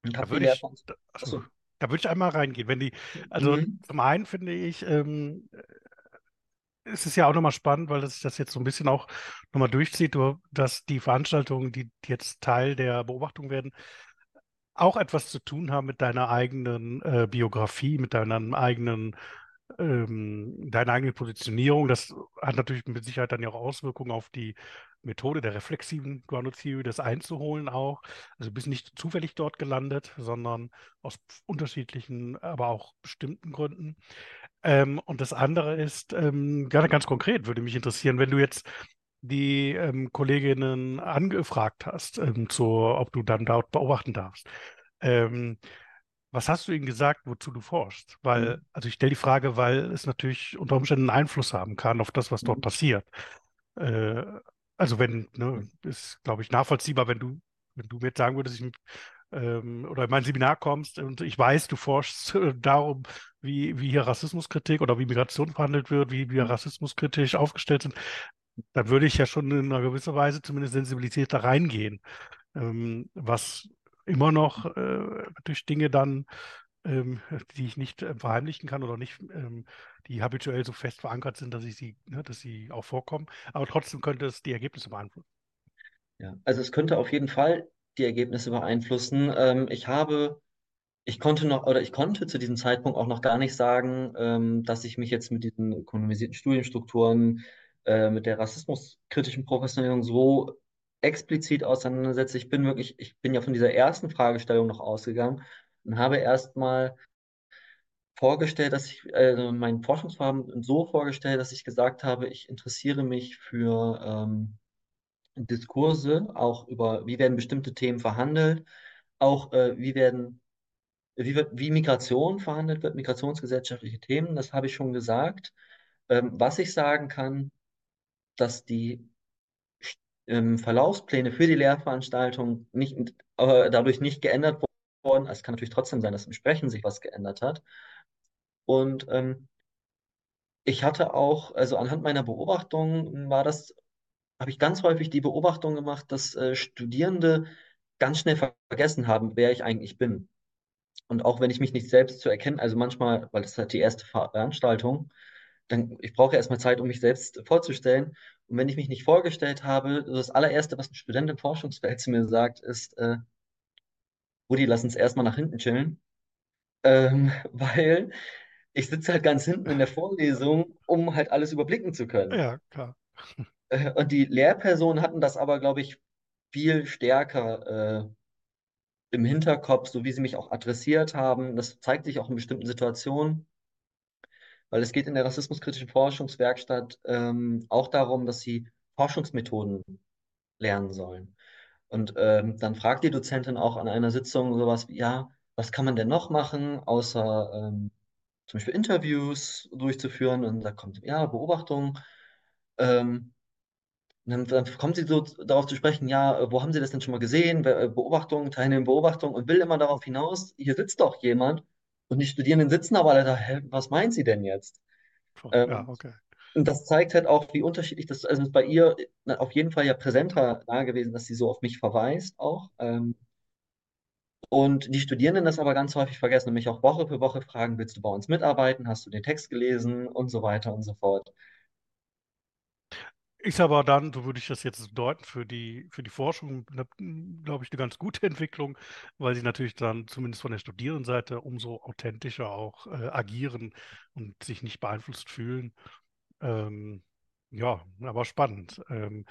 Und Da würde ich, da- achso, da würde ich einmal reingehen. Wenn die, also Mhm. zum einen finde ich, ähm, es ist ja auch nochmal spannend, weil sich das jetzt so ein bisschen auch nochmal durchzieht, du- dass die Veranstaltungen, die jetzt Teil der Beobachtung werden, auch etwas zu tun haben mit deiner eigenen äh, Biografie, mit deiner eigenen, ähm, deiner eigenen Positionierung. Das hat natürlich mit Sicherheit dann ja auch Auswirkungen auf die Methode der reflexiven Grounded Theory, das einzuholen auch. Also du bist nicht zufällig dort gelandet, sondern aus unterschiedlichen, aber auch bestimmten Gründen. Ähm, und das andere ist, ähm, gerne ganz konkret würde mich interessieren, wenn du jetzt die ähm, Kolleginnen angefragt hast, ähm, zu, ob du dann dort beobachten darfst. Ähm, was hast du ihnen gesagt, wozu du forschst? Weil, Mhm. also ich stelle die Frage, weil es natürlich unter Umständen einen Einfluss haben kann auf das, was dort Mhm. passiert. Äh, also wenn, ne, ist, glaube ich, nachvollziehbar, wenn du, wenn du mir jetzt sagen würdest, ich, ähm, oder in mein Seminar kommst und ich weiß, du forschst äh, darum, wie, wie hier Rassismuskritik oder wie Migration verhandelt wird, wie wir Mhm. rassismuskritisch aufgestellt sind, dann würde ich ja schon in einer gewissen Weise zumindest sensibilisiert da reingehen. Ähm, was immer noch äh, durch Dinge dann, ähm, die ich nicht äh, verheimlichen kann oder nicht, ähm, die habituell so fest verankert sind, dass ich sie, ne, dass sie auch vorkommen. Aber trotzdem könnte es die Ergebnisse beeinflussen. Ja. Also es könnte auf jeden Fall die Ergebnisse beeinflussen. Ähm, ich habe Ich konnte noch, oder ich konnte zu diesem Zeitpunkt auch noch gar nicht sagen, ähm, dass ich mich jetzt mit diesen ökonomisierten Studienstrukturen, äh, mit der rassismuskritischen Professionalisierung so explizit auseinandersetze. Ich bin wirklich, ich bin ja von dieser ersten Fragestellung noch ausgegangen und habe erstmal vorgestellt, dass ich, äh, mein Forschungsvorhaben so vorgestellt, dass ich gesagt habe, ich interessiere mich für ähm, Diskurse, auch über, wie werden bestimmte Themen verhandelt, auch äh, wie werden wie, wird, wie Migration verhandelt wird, migrationsgesellschaftliche Themen, das habe ich schon gesagt. Ähm, was ich sagen kann, dass die ähm, Verlaufspläne für die Lehrveranstaltung nicht, äh, dadurch nicht geändert wurden. Es kann natürlich trotzdem sein, dass im Sprechen sich was geändert hat. Und ähm, ich hatte auch, also anhand meiner Beobachtungen war das, habe ich ganz häufig die Beobachtung gemacht, dass äh, Studierende ganz schnell vergessen haben, wer ich eigentlich bin. Und auch wenn ich mich nicht selbst zu erkennen, also manchmal, weil das halt die erste Veranstaltung, dann, ich brauche erstmal Zeit, um mich selbst vorzustellen. Und wenn ich mich nicht vorgestellt habe, das allererste, was ein Student im Forschungsfeld zu mir sagt, ist, äh, Rudi, lass uns erstmal nach hinten chillen. Ähm, weil ich sitze halt ganz hinten in der Vorlesung, um halt alles überblicken zu können. Ja, klar. Äh, und die Lehrpersonen hatten das aber, glaube ich, viel stärker äh, im Hinterkopf, so wie sie mich auch adressiert haben. Das zeigt sich auch in bestimmten Situationen. Weil es geht in der rassismuskritischen Forschungswerkstatt ähm, auch darum, dass sie Forschungsmethoden lernen sollen. Und ähm, dann fragt die Dozentin auch an einer Sitzung sowas wie, ja, was kann man denn noch machen, außer ähm, zum Beispiel Interviews durchzuführen? Und da kommt, ja, Beobachtung. Ähm, dann, dann kommt sie so darauf zu sprechen, ja, wo haben Sie das denn schon mal gesehen? Be- Beobachtung, Teilnehmen Beobachtung und will immer darauf hinaus, hier sitzt doch jemand und die Studierenden sitzen aber alle da, hä, was meint sie denn jetzt? Ja, Ähm, okay. Und das zeigt halt auch, wie unterschiedlich das, also ist bei ihr auf jeden Fall ja präsenter da gewesen, dass sie so auf mich verweist auch. Ähm, und die Studierenden das aber ganz häufig vergessen und mich auch Woche für Woche fragen, willst du bei uns mitarbeiten? Hast du den Text gelesen? Und so weiter und so fort. Ist aber dann, so würde ich das jetzt deuten, für die, für die Forschung, glaube ich, eine ganz gute Entwicklung, weil sie natürlich dann zumindest von der Studierendenseite umso authentischer auch äh, agieren und sich nicht beeinflusst fühlen. Ähm, ja, aber spannend. Ähm,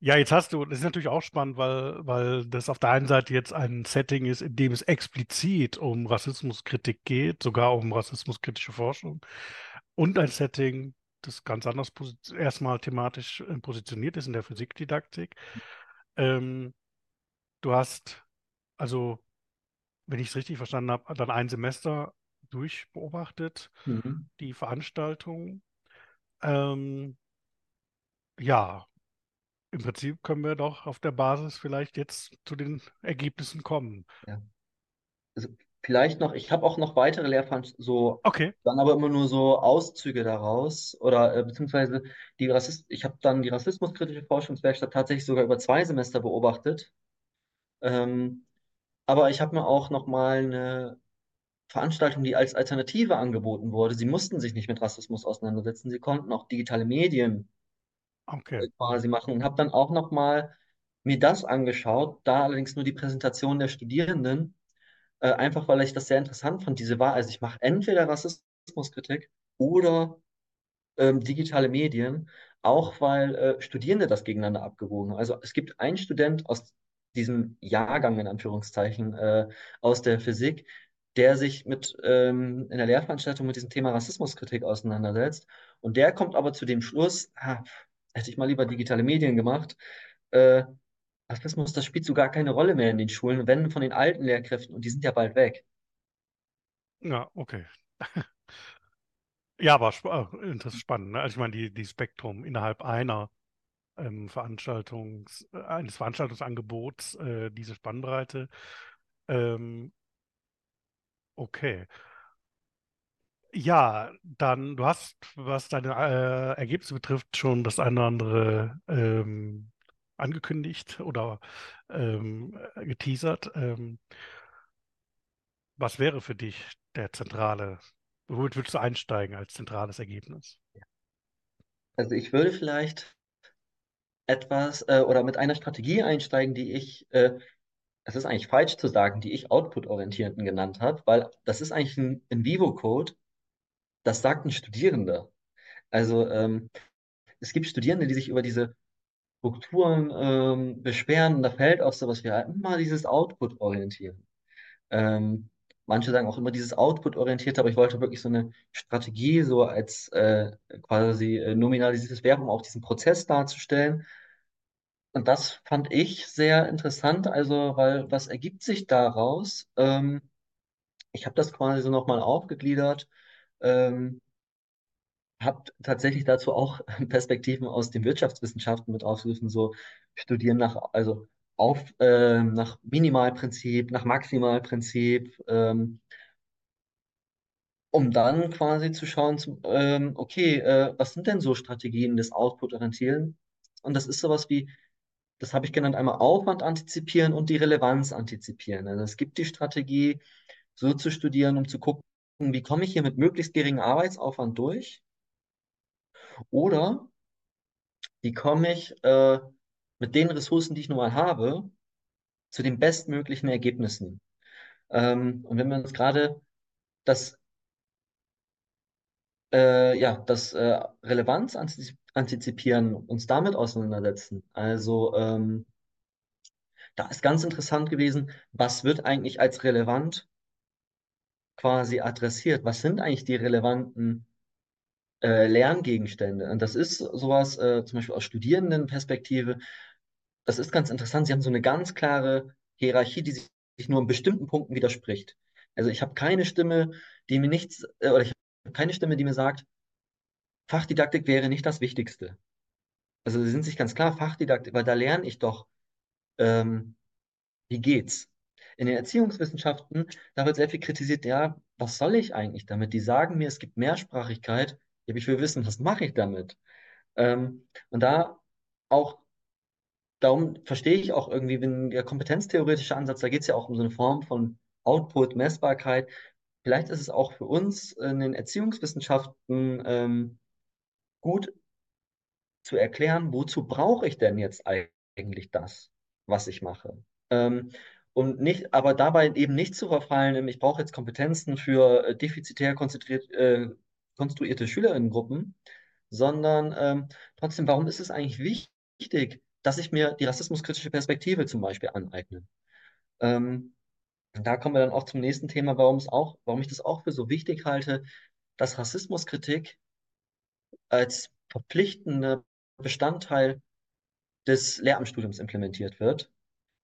ja, jetzt hast du, das ist natürlich auch spannend, weil, weil das auf der einen Seite jetzt ein Setting ist, in dem es explizit um Rassismuskritik geht, sogar um rassismuskritische Forschung, und ein Setting, das ganz anders erstmal thematisch äh, positioniert ist in der Physikdidaktik. Ähm, du hast also, wenn ich es richtig verstanden habe, dann ein Semester durchbeobachtet, Mhm. die Veranstaltung. Ähm, ja, Im Prinzip können wir doch auf der Basis vielleicht jetzt zu den Ergebnissen kommen. Ja. Also vielleicht noch, ich habe auch noch weitere Lehrveranstaltungen, so, Okay, dann aber immer nur so Auszüge daraus oder äh, beziehungsweise die Rassist ich habe dann die rassismuskritische Forschungswerkstatt tatsächlich sogar über zwei Semester beobachtet. Ähm, aber ich habe mir auch noch mal eine Veranstaltung, die als Alternative angeboten wurde. Sie mussten sich nicht mit Rassismus auseinandersetzen. Sie konnten auch digitale Medien okay. äh, quasi machen und habe dann auch noch mal mir das angeschaut, da allerdings nur die Präsentation der Studierenden, äh, einfach weil ich das sehr interessant fand. Diese war, also ich mache entweder Rassismuskritik oder ähm, digitale Medien. auch weil äh, Studierende das gegeneinander abgewogen haben. Also es gibt einen Student aus diesem Jahrgang, in Anführungszeichen, äh, aus der Physik, der sich mit ähm, in der Lehrveranstaltung mit diesem Thema Rassismuskritik auseinandersetzt. Und der kommt aber zu dem Schluss, ah, hätte ich mal lieber digitale Medien gemacht, äh, Rassismus, das spielt so gar keine Rolle mehr in den Schulen, wenn von den alten Lehrkräften, und die sind ja bald weg. Ja, okay. Ja, aber sp äh, das ist spannend, ne? Also ich meine, die, die Spektrum innerhalb einer ähm, Veranstaltungs, äh, eines Veranstaltungsangebots, äh, diese Spannbreite. Ähm, okay. Ja, dann, du hast, was deine äh, Ergebnisse betrifft, schon das eine oder andere ähm, angekündigt oder ähm, geteasert. Ähm, was wäre für dich der zentrale, womit würdest du einsteigen als zentrales Ergebnis? Also ich würde vielleicht etwas äh, oder mit einer Strategie einsteigen, die ich, äh, es ist eigentlich falsch zu sagen, die ich Output-Orientierten genannt habe, weil das ist eigentlich ein In-vivo-Code, das sagt ein Studierender. Also ähm, es gibt Studierende, die sich über diese Strukturen ähm, beschweren und da fällt auch sowas wie halt immer dieses Output-Orientieren. Ähm, manche sagen auch immer dieses Output-orientierte, aber ich wollte wirklich so eine Strategie, so als äh, quasi äh, nominalisiertes um auch diesen Prozess darzustellen. Und das fand ich sehr interessant, also, weil was ergibt sich daraus? Ähm, ich habe das quasi so nochmal aufgegliedert, ähm, habe tatsächlich dazu auch Perspektiven aus den Wirtschaftswissenschaften mit aufgegriffen, so studieren nach, also auf, äh, nach Minimalprinzip, nach Maximalprinzip, ähm, um dann quasi zu schauen, zu, ähm, okay, äh, was sind denn so Strategien des Output-Orientieren? Und das ist sowas wie, das habe ich genannt, einmal Aufwand antizipieren und die Relevanz antizipieren. Also es gibt die Strategie, so zu studieren, um zu gucken, wie komme ich hier mit möglichst geringem Arbeitsaufwand durch? Oder wie komme ich äh, mit den Ressourcen, die ich nun mal habe, zu den bestmöglichen Ergebnissen? Ähm, und wenn wir uns gerade das, äh, ja, das äh, Relevanz antizipieren, uns damit auseinandersetzen, also ähm, da ist ganz interessant gewesen, was wird eigentlich als relevant quasi adressiert? Was sind eigentlich die relevanten äh, Lerngegenstände? Und das ist sowas, äh, zum Beispiel aus Studierendenperspektive, das ist ganz interessant. Sie haben so eine ganz klare Hierarchie, die sich nur in bestimmten Punkten widerspricht. Also ich habe keine Stimme, die mir nichts, äh, oder ich habe keine Stimme, die mir sagt, Fachdidaktik wäre nicht das Wichtigste. Also sie sind sich ganz klar, Fachdidaktik, weil da lerne ich doch, ähm, wie geht's. In den Erziehungswissenschaften, da wird sehr viel kritisiert, ja, was soll ich eigentlich damit? Die sagen mir, es gibt Mehrsprachigkeit, ich will wissen, was mache ich damit? Ähm, und da auch, darum verstehe ich auch irgendwie, wenn der kompetenztheoretische Ansatz, da geht es ja auch um so eine Form von Output, Messbarkeit. Vielleicht ist es auch für uns in den Erziehungswissenschaften ähm, gut zu erklären, wozu brauche ich denn jetzt eigentlich das, was ich mache? Ähm, und nicht, aber dabei eben nicht zu verfallen, ich brauche jetzt Kompetenzen für äh, defizitär äh, konstruierte Schülerinnengruppen, sondern ähm, trotzdem, warum ist es eigentlich wichtig, dass ich mir die rassismuskritische Perspektive zum Beispiel aneigne? Ähm, da kommen wir dann auch zum nächsten Thema, warum es auch, warum ich das auch für so wichtig halte, dass Rassismuskritik als verpflichtender Bestandteil des Lehramtsstudiums implementiert wird,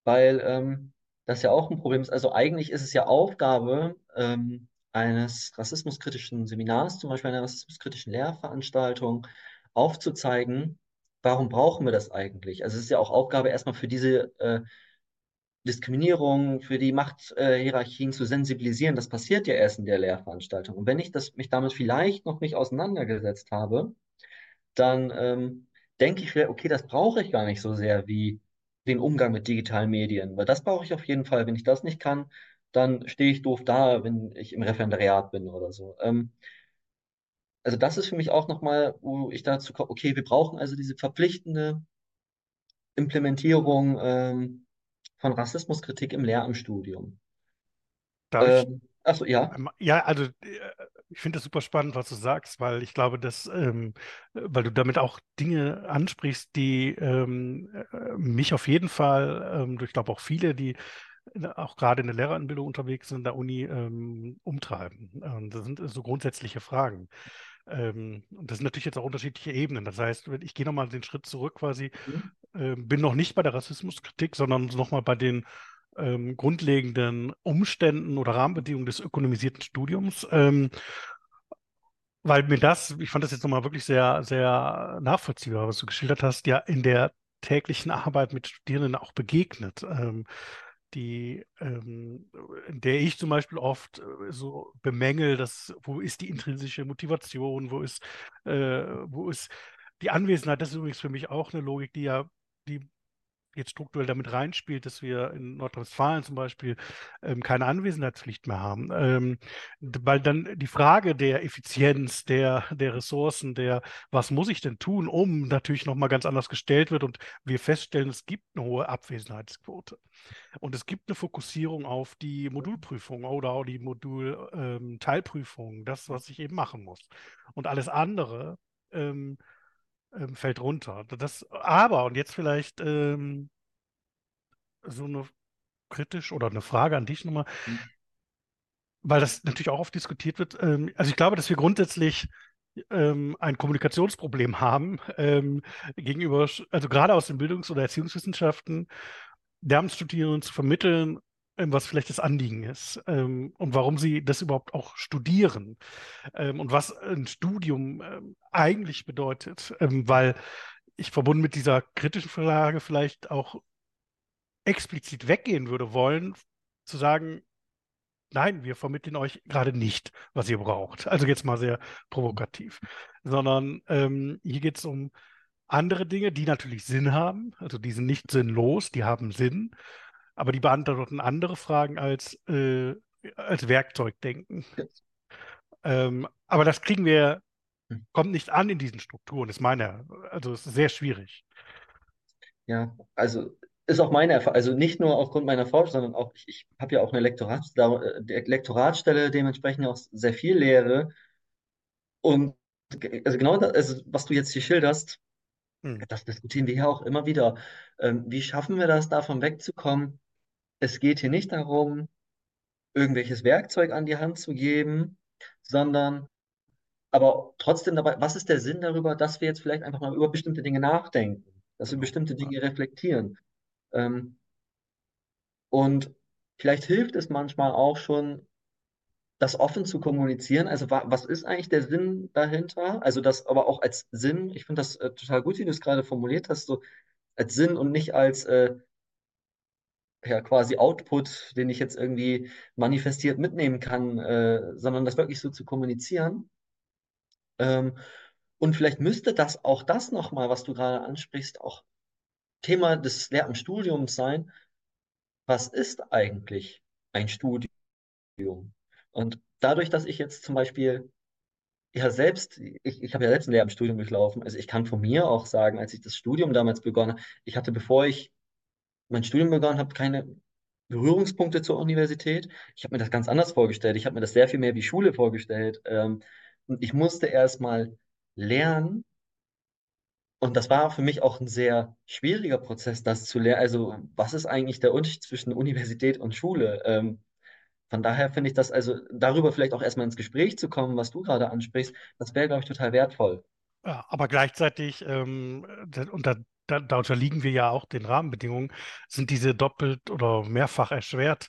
weil ähm, das ja auch ein Problem ist. Also eigentlich ist es ja Aufgabe ähm, eines rassismuskritischen Seminars, zum Beispiel einer rassismuskritischen Lehrveranstaltung, aufzuzeigen, warum brauchen wir das eigentlich? Also es ist ja auch Aufgabe erstmal für diese äh, Diskriminierung, für die Machthierarchien äh, zu sensibilisieren. Das passiert ja erst in der Lehrveranstaltung. Und wenn ich das, mich damit vielleicht noch nicht auseinandergesetzt habe, dann ähm, denke ich, okay, das brauche ich gar nicht so sehr wie den Umgang mit digitalen Medien, weil das brauche ich auf jeden Fall. Wenn ich das nicht kann, dann stehe ich doof da, wenn ich im Referendariat bin oder so. Ähm, also das ist für mich auch nochmal, wo ich dazu komme, okay, wir brauchen also diese verpflichtende Implementierung ähm, von Rassismuskritik im Lehramtsstudium. Darf Ähm, Achso, ja. Ähm, Ja, also äh, ich finde das super spannend, was du sagst, weil ich glaube, dass, ähm, weil du damit auch Dinge ansprichst, die ähm, äh, mich auf jeden Fall, ähm, ich glaube auch viele, die in- auch gerade in der Lehreranbildung unterwegs sind, in der Uni ähm, umtreiben. Und das sind so grundsätzliche Fragen. Ähm, und das sind natürlich jetzt auch unterschiedliche Ebenen. Das heißt, ich gehe nochmal den Schritt zurück quasi, Mhm. äh, bin noch nicht bei der Rassismuskritik, sondern nochmal bei den ähm, grundlegenden Umständen oder Rahmenbedingungen des ökonomisierten Studiums. Ähm, weil mir das, ich fand das jetzt nochmal wirklich sehr, sehr nachvollziehbar, was du geschildert hast, ja in der täglichen Arbeit mit Studierenden auch begegnet. Ähm, die, ähm, in der ich zum Beispiel oft äh, so bemängel, dass, wo ist die intrinsische Motivation, wo ist, äh, wo ist die Anwesenheit, das ist übrigens für mich auch eine Logik, die ja, die jetzt strukturell damit reinspielt, dass wir in Nordrhein-Westfalen zum Beispiel ähm, keine Anwesenheitspflicht mehr haben. Ähm, weil dann die Frage der Effizienz, der, der Ressourcen, der was muss ich denn tun, um natürlich nochmal ganz anders gestellt wird und wir feststellen, es gibt eine hohe Abwesenheitsquote. Und es gibt eine Fokussierung auf die Modulprüfung oder auch die Modul-Teilprüfung, das, was ich eben machen muss. Und alles andere ähm, ähm, fällt runter. Das, aber, und jetzt vielleicht ähm, so eine kritisch oder eine Frage an dich nochmal, Mhm. weil das natürlich auch oft diskutiert wird. Ähm, also ich glaube, dass wir grundsätzlich ähm, ein Kommunikationsproblem haben ähm, gegenüber, also gerade aus den Bildungs- oder Erziehungswissenschaften, Lehramtsstudierenden zu vermitteln, was vielleicht das Anliegen ist ähm, und warum sie das überhaupt auch studieren ähm, und was ein Studium ähm, eigentlich bedeutet, ähm, weil ich verbunden mit dieser kritischen Frage vielleicht auch explizit weggehen würde wollen, zu sagen, nein, wir vermitteln euch gerade nicht, was ihr braucht. Also jetzt mal sehr provokativ, sondern ähm, hier geht es um andere Dinge, die natürlich Sinn haben. Also die sind nicht sinnlos, die haben Sinn, aber die beantworten andere Fragen als, äh, als Werkzeugdenken. Ähm, aber das kriegen wir, kommt nicht an in diesen Strukturen, ist meine, also es ist sehr schwierig. Ja, also ist auch meine Erfahrung, also nicht nur aufgrund meiner Forschung, sondern auch, ich, ich habe ja auch eine Lektorats, da- äh, Lektoratsstelle, dementsprechend auch sehr viel Lehre. Und also genau das, also was du jetzt hier schilderst, Hm, das diskutieren wir ja auch immer wieder. Ähm, wie schaffen wir das, davon wegzukommen? Es geht hier nicht darum, irgendwelches Werkzeug an die Hand zu geben, sondern aber trotzdem dabei, was ist der Sinn darüber, dass wir jetzt vielleicht einfach mal über bestimmte Dinge nachdenken, dass wir genau. bestimmte. Dinge reflektieren? Ähm, und vielleicht hilft es manchmal auch schon, das offen zu kommunizieren. Also wa was ist eigentlich der Sinn dahinter? Also das aber auch als Sinn, ich finde das äh, total gut, wie du es gerade formuliert hast, so als Sinn und nicht als äh, ja, quasi Output, den ich jetzt irgendwie manifestiert mitnehmen kann, äh, sondern das wirklich so zu kommunizieren. Ähm, und vielleicht müsste das auch das nochmal, was du gerade ansprichst, auch Thema des Lehramtsstudiums sein. Was ist eigentlich ein Studium? Und dadurch, dass ich jetzt zum Beispiel ja selbst, ich, ich habe ja selbst ein Lehramtsstudium durchlaufen, also ich kann von mir auch sagen, als ich das Studium damals begonnen habe, ich hatte, bevor ich mein Studium begonnen habe, keine Berührungspunkte zur Universität. Ich habe mir das ganz anders vorgestellt. Ich habe mir das sehr viel mehr wie Schule vorgestellt. Ähm, und ich musste erst mal lernen. Und das war für mich auch ein sehr schwieriger Prozess, das zu lernen. Also, was ist eigentlich der Unterschied zwischen Universität und Schule? Ähm, von daher finde ich das, also darüber vielleicht auch erstmal ins Gespräch zu kommen, was du gerade ansprichst, das wäre, glaube ich, total wertvoll. Ja, aber gleichzeitig, ähm, und da, da, da unterliegen wir ja auch den Rahmenbedingungen, sind diese doppelt oder mehrfach erschwert,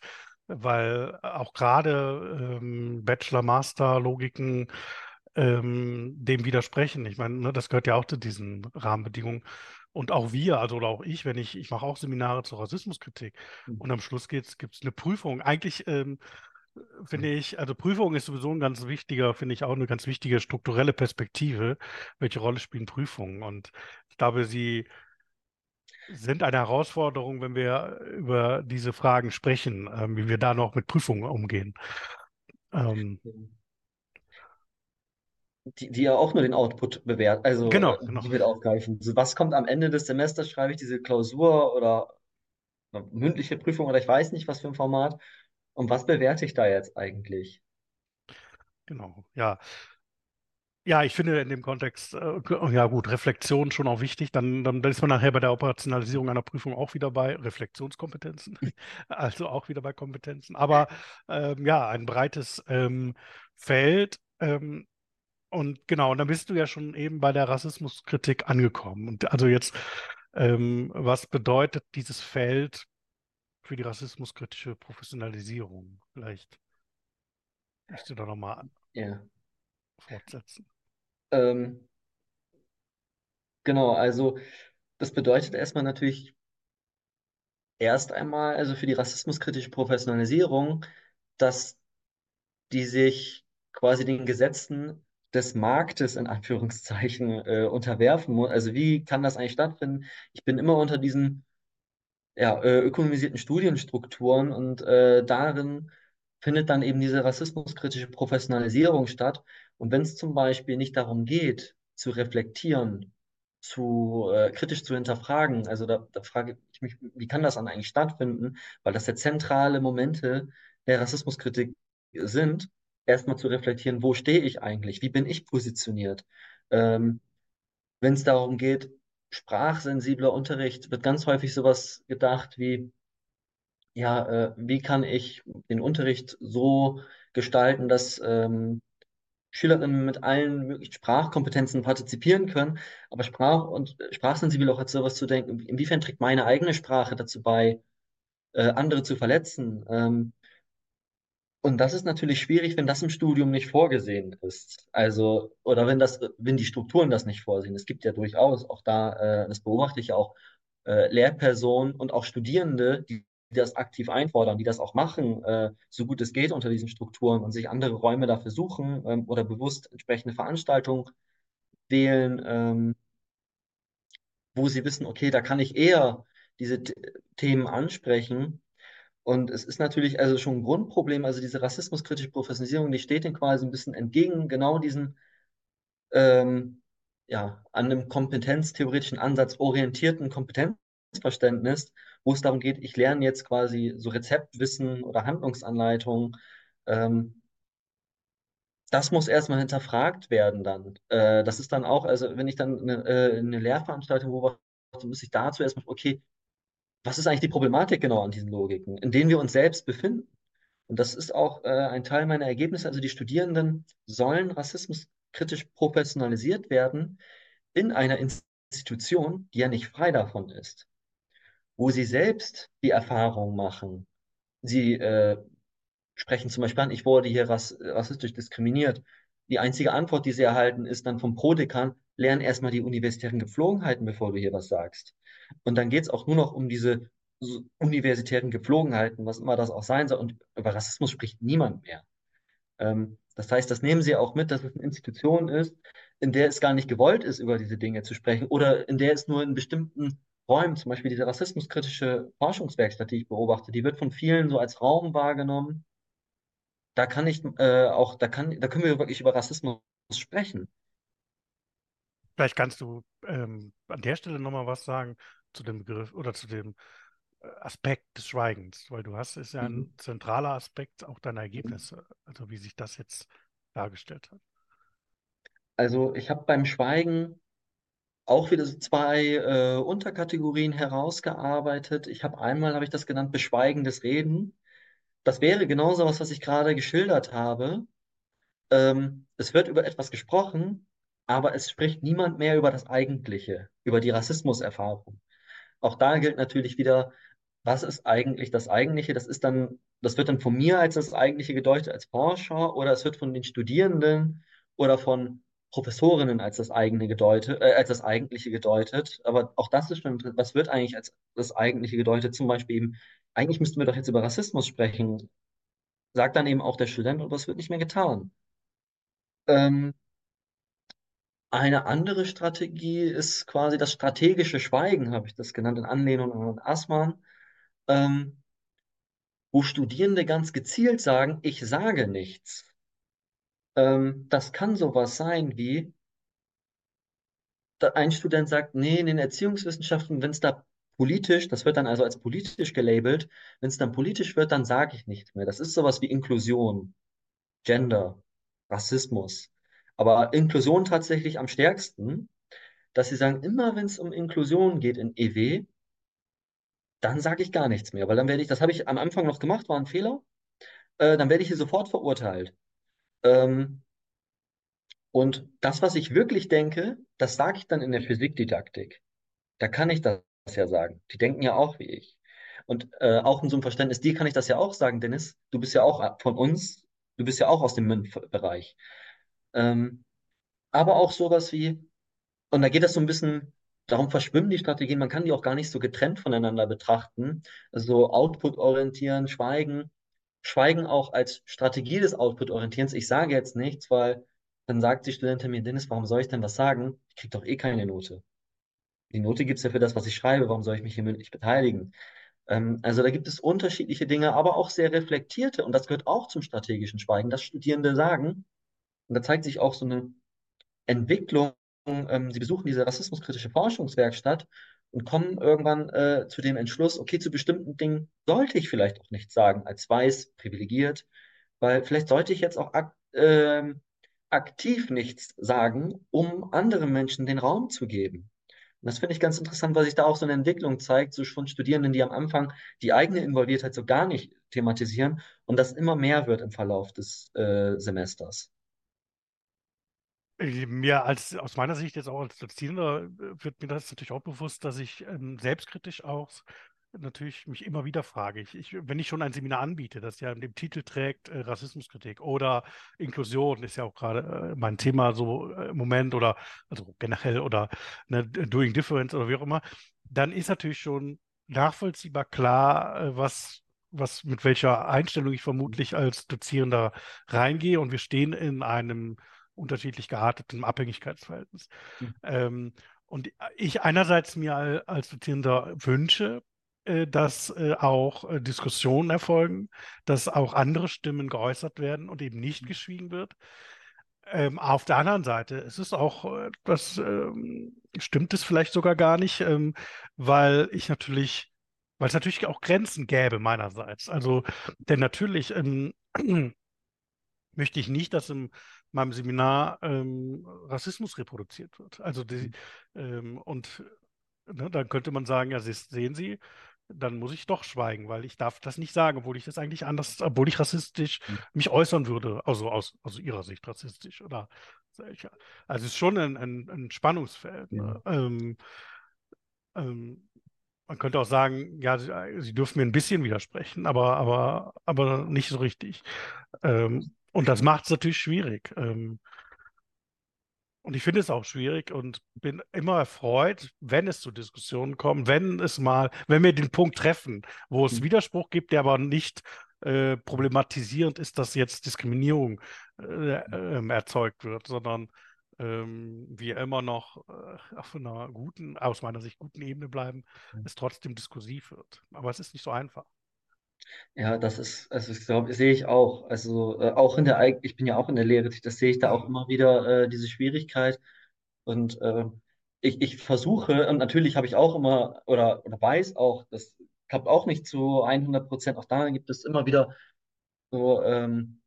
weil auch gerade ähm, Bachelor-Master-Logiken ähm, dem widersprechen. Ich meine, ne, das gehört ja auch zu diesen Rahmenbedingungen. Und auch wir, also oder auch ich, wenn ich, ich mache auch Seminare zur Rassismuskritik und am Schluss gibt es eine Prüfung. Eigentlich ähm, finde ich, also Prüfung ist sowieso ein ganz wichtiger, finde ich auch eine ganz wichtige strukturelle Perspektive. Welche Rolle spielen Prüfungen? Und ich glaube, sie sind eine Herausforderung, wenn wir über diese Fragen sprechen, ähm, wie wir da noch mit Prüfungen umgehen. Ähm, Die, die ja auch nur den Output bewerten, also genau, äh, genau. die mit aufgreifen. So, was kommt am Ende des Semesters? Schreibe ich diese Klausur oder mündliche Prüfung oder ich weiß nicht, was für ein Format. Und was bewerte ich da jetzt eigentlich? Genau, ja. Ja, ich finde in dem Kontext, äh, ja gut, Reflexion schon auch wichtig. Dann, dann ist man nachher bei der Operationalisierung einer Prüfung auch wieder bei Reflexionskompetenzen, also auch wieder bei Kompetenzen. Aber ähm, ja, ein breites ähm, Feld. Ähm, und genau, und dann bist du ja schon eben bei der Rassismuskritik angekommen. Und also jetzt, ähm, was bedeutet dieses Feld für die rassismuskritische Professionalisierung? Vielleicht möchtest du da nochmal Ja. fortsetzen. Ähm, genau, also das bedeutet erstmal natürlich erst einmal, also für die rassismuskritische Professionalisierung, dass die sich quasi den Gesetzen des Marktes in Anführungszeichen äh, unterwerfen muss. Also wie kann das eigentlich stattfinden? Ich bin immer unter diesen ja, äh, ökonomisierten Studienstrukturen und äh, darin findet dann eben diese rassismuskritische Professionalisierung statt. Und wenn es zum Beispiel nicht darum geht, zu reflektieren, zu äh, kritisch zu hinterfragen, also da, da frage ich mich, wie kann das dann eigentlich stattfinden? Weil das ja zentrale Momente der Rassismuskritik sind, erstmal zu reflektieren, wo stehe ich eigentlich, wie bin ich positioniert? Ähm, wenn es darum geht, sprachsensibler Unterricht, wird ganz häufig sowas gedacht wie, ja, äh, wie kann ich den Unterricht so gestalten, dass ähm, Schülerinnen mit allen möglichen Sprachkompetenzen partizipieren können, aber Sprach- und sprachsensibel auch als sowas zu denken, inwiefern trägt meine eigene Sprache dazu bei, äh, andere zu verletzen? Ähm, und das ist natürlich schwierig, wenn das im Studium nicht vorgesehen ist. Also, oder wenn das, wenn die Strukturen das nicht vorsehen. Es gibt ja durchaus auch da, äh, das beobachte ich ja auch, äh, Lehrpersonen und auch Studierende, die, das aktiv einfordern, die das auch machen, äh, so gut es geht unter diesen Strukturen und sich andere Räume dafür suchen, ähm, oder bewusst entsprechende Veranstaltungen wählen, ähm, wo sie wissen, okay, da kann ich eher diese Themen ansprechen und es ist natürlich also schon ein Grundproblem, also diese rassismuskritische Professionalisierung, die steht dem quasi ein bisschen entgegen, genau diesen, ähm, ja, an einem kompetenztheoretischen Ansatz orientierten Kompetenzverständnis, wo es darum geht, ich lerne jetzt quasi so Rezeptwissen oder Handlungsanleitungen. Ähm, das muss erstmal hinterfragt werden dann. Äh, das ist dann auch, also wenn ich dann eine, äh, eine Lehrveranstaltung beobachte, muss ich dazu erstmal, okay, was ist eigentlich die Problematik genau an diesen Logiken, in denen wir uns selbst befinden? Und das ist auch äh, ein Teil meiner Ergebnisse. Also die Studierenden sollen rassismuskritisch professionalisiert werden in einer Institution, die ja nicht frei davon ist, wo sie selbst die Erfahrung machen. Sie äh, sprechen zum Beispiel an, ich wurde hier rass rassistisch diskriminiert. Die einzige Antwort, die sie erhalten, ist dann vom Prodekan, lern erstmal die universitären Gepflogenheiten, bevor du hier was sagst. Und dann geht es auch nur noch um diese universitären Gepflogenheiten, was immer das auch sein soll. Und über Rassismus spricht niemand mehr. Ähm, das heißt, das nehmen sie auch mit, dass es eine Institution ist, in der es gar nicht gewollt ist, über diese Dinge zu sprechen oder in der es nur in bestimmten Räumen, zum Beispiel diese rassismuskritische Forschungswerkstatt, die ich beobachte, die wird von vielen so als Raum wahrgenommen. Da kann ich äh, auch, da kann, da können wir wirklich über Rassismus sprechen. Vielleicht kannst du ähm, an der Stelle nochmal was sagen zu dem Begriff oder zu dem äh, Aspekt des Schweigens, weil du hast, ist ja Mhm. ein zentraler Aspekt auch deiner Mhm. Ergebnisse, also wie sich das jetzt dargestellt hat. Also ich habe beim Schweigen auch wieder so zwei äh, Unterkategorien herausgearbeitet. Ich habe einmal, habe ich das genannt, beschweigendes Reden. Das wäre genau so was, was ich gerade geschildert habe. Ähm, es wird über etwas gesprochen, aber es spricht niemand mehr über das Eigentliche, über die Rassismuserfahrung. Auch da gilt natürlich wieder, was ist eigentlich das Eigentliche? Das ist dann, das wird dann von mir als das Eigentliche gedeutet als Forscher oder es wird von den Studierenden oder von Professorinnen als das eigene gedeutet, äh, als das Eigentliche gedeutet. Aber auch das ist schon, was wird eigentlich als das Eigentliche gedeutet? Zum Beispiel eben, eigentlich müssten wir doch jetzt über Rassismus sprechen. Sagt dann eben auch der Student, aber es wird nicht mehr getan. Ähm, eine andere Strategie ist quasi das strategische Schweigen, habe ich das genannt, in Anlehnung an Assmann. Ähm, wo Studierende ganz gezielt sagen, ich sage nichts. Ähm, das kann sowas sein wie, ein Student sagt, nee, in den Erziehungswissenschaften, wenn es da politisch, das wird dann also als politisch gelabelt. Wenn es dann politisch wird, dann sage ich nichts mehr. Das ist sowas wie Inklusion, Gender, Rassismus. Aber Inklusion tatsächlich am stärksten, dass sie sagen, immer wenn es um Inklusion geht in EW, dann sage ich gar nichts mehr, weil dann werde ich, das habe ich am Anfang noch gemacht, war ein Fehler, äh, dann werde ich hier sofort verurteilt. Ähm, und das, was ich wirklich denke, das sage ich dann in der Physikdidaktik. Da kann ich das ja sagen. Die denken ja auch wie ich. Und äh, auch in so einem Verständnis, dir kann ich das ja auch sagen, Dennis. Du bist ja auch von uns, du bist ja auch aus dem MINT-Bereich. Ähm, aber auch sowas wie, und da geht das so ein bisschen, darum verschwimmen die Strategien, man kann die auch gar nicht so getrennt voneinander betrachten. Also Output orientieren, Schweigen. Schweigen auch als Strategie des Output-Orientierens. Ich sage jetzt nichts, weil dann sagt die Studentin mir, Dennis, warum soll ich denn was sagen? Ich kriege doch eh keine Note. Die Note gibt es ja für das, was ich schreibe. Warum soll ich mich hier mündlich beteiligen? Ähm, also da gibt es unterschiedliche Dinge, aber auch sehr reflektierte. Und das gehört auch zum strategischen Schweigen, dass Studierende sagen, und da zeigt sich auch so eine Entwicklung. Ähm, sie besuchen diese rassismuskritische Forschungswerkstatt und kommen irgendwann äh, zu dem Entschluss, okay, zu bestimmten Dingen sollte ich vielleicht auch nichts sagen, als weiß, privilegiert, weil vielleicht sollte ich jetzt auch ak äh, aktiv nichts sagen, um anderen Menschen den Raum zu geben. Und das finde ich ganz interessant, weil sich da auch so eine Entwicklung zeigt, so von Studierenden, die am Anfang die eigene Involviertheit so gar nicht thematisieren und das immer mehr wird im Verlauf des äh, Semesters. Mir als aus meiner Sicht jetzt auch als Dozierender äh, wird mir das natürlich auch bewusst, dass ich ähm, selbstkritisch auch natürlich mich immer wieder frage. Ich, ich, wenn ich schon ein Seminar anbiete, das ja dem Titel trägt äh, Rassismuskritik oder Inklusion, ist ja auch gerade äh, mein Thema so äh, im Moment oder also generell oder ne, Doing Difference oder wie auch immer, dann ist natürlich schon nachvollziehbar klar, äh, was was mit welcher Einstellung ich vermutlich als Dozierender reingehe und wir stehen in einem unterschiedlich gearteten Abhängigkeitsverhältnis. Mhm. Ähm, und ich einerseits mir als Dozierender wünsche, äh, dass äh, auch äh, Diskussionen erfolgen, dass auch andere Stimmen geäußert werden und eben nicht mhm. geschwiegen wird. Ähm, auf der anderen Seite es ist auch, das ähm, stimmt es vielleicht sogar gar nicht, ähm, weil ich natürlich, weil es natürlich auch Grenzen gäbe meinerseits. Also, denn natürlich ähm, möchte ich nicht, dass in meinem Seminar ähm, Rassismus reproduziert wird. Also die, mhm. ähm, und ne, dann könnte man sagen, ja, sehen Sie, dann muss ich doch schweigen, weil ich darf das nicht sagen, obwohl ich das eigentlich anders, obwohl ich rassistisch mhm. mich äußern würde, also aus, aus ihrer Sicht rassistisch oder also es ist schon ein, ein, ein Spannungsfeld. Ne? Ja. Ähm, ähm, man könnte auch sagen, ja, sie, sie, dürfen mir ein bisschen widersprechen, aber, aber, aber nicht so richtig. Ähm, und das macht es natürlich schwierig. Ähm, und ich finde es auch schwierig und bin immer erfreut, wenn es zu Diskussionen kommt, wenn es mal, wenn wir den Punkt treffen, wo es mhm. Widerspruch gibt, der aber nicht äh, problematisierend ist, dass jetzt Diskriminierung äh, äh, erzeugt wird, sondern ähm, wir immer noch äh, auf einer guten, aus meiner Sicht guten Ebene bleiben, mhm. es trotzdem diskursiv wird. Aber es ist nicht so einfach. Ja, das ist, also ich glaube, sehe ich auch. Also äh, auch in der, ich bin ja auch in der Lehre, das sehe ich da auch immer wieder äh, diese Schwierigkeit. Und äh, ich, ich versuche, und natürlich habe ich auch immer, oder, oder weiß auch, das klappt auch nicht zu 100 Prozent. Auch da gibt es immer wieder so ähm,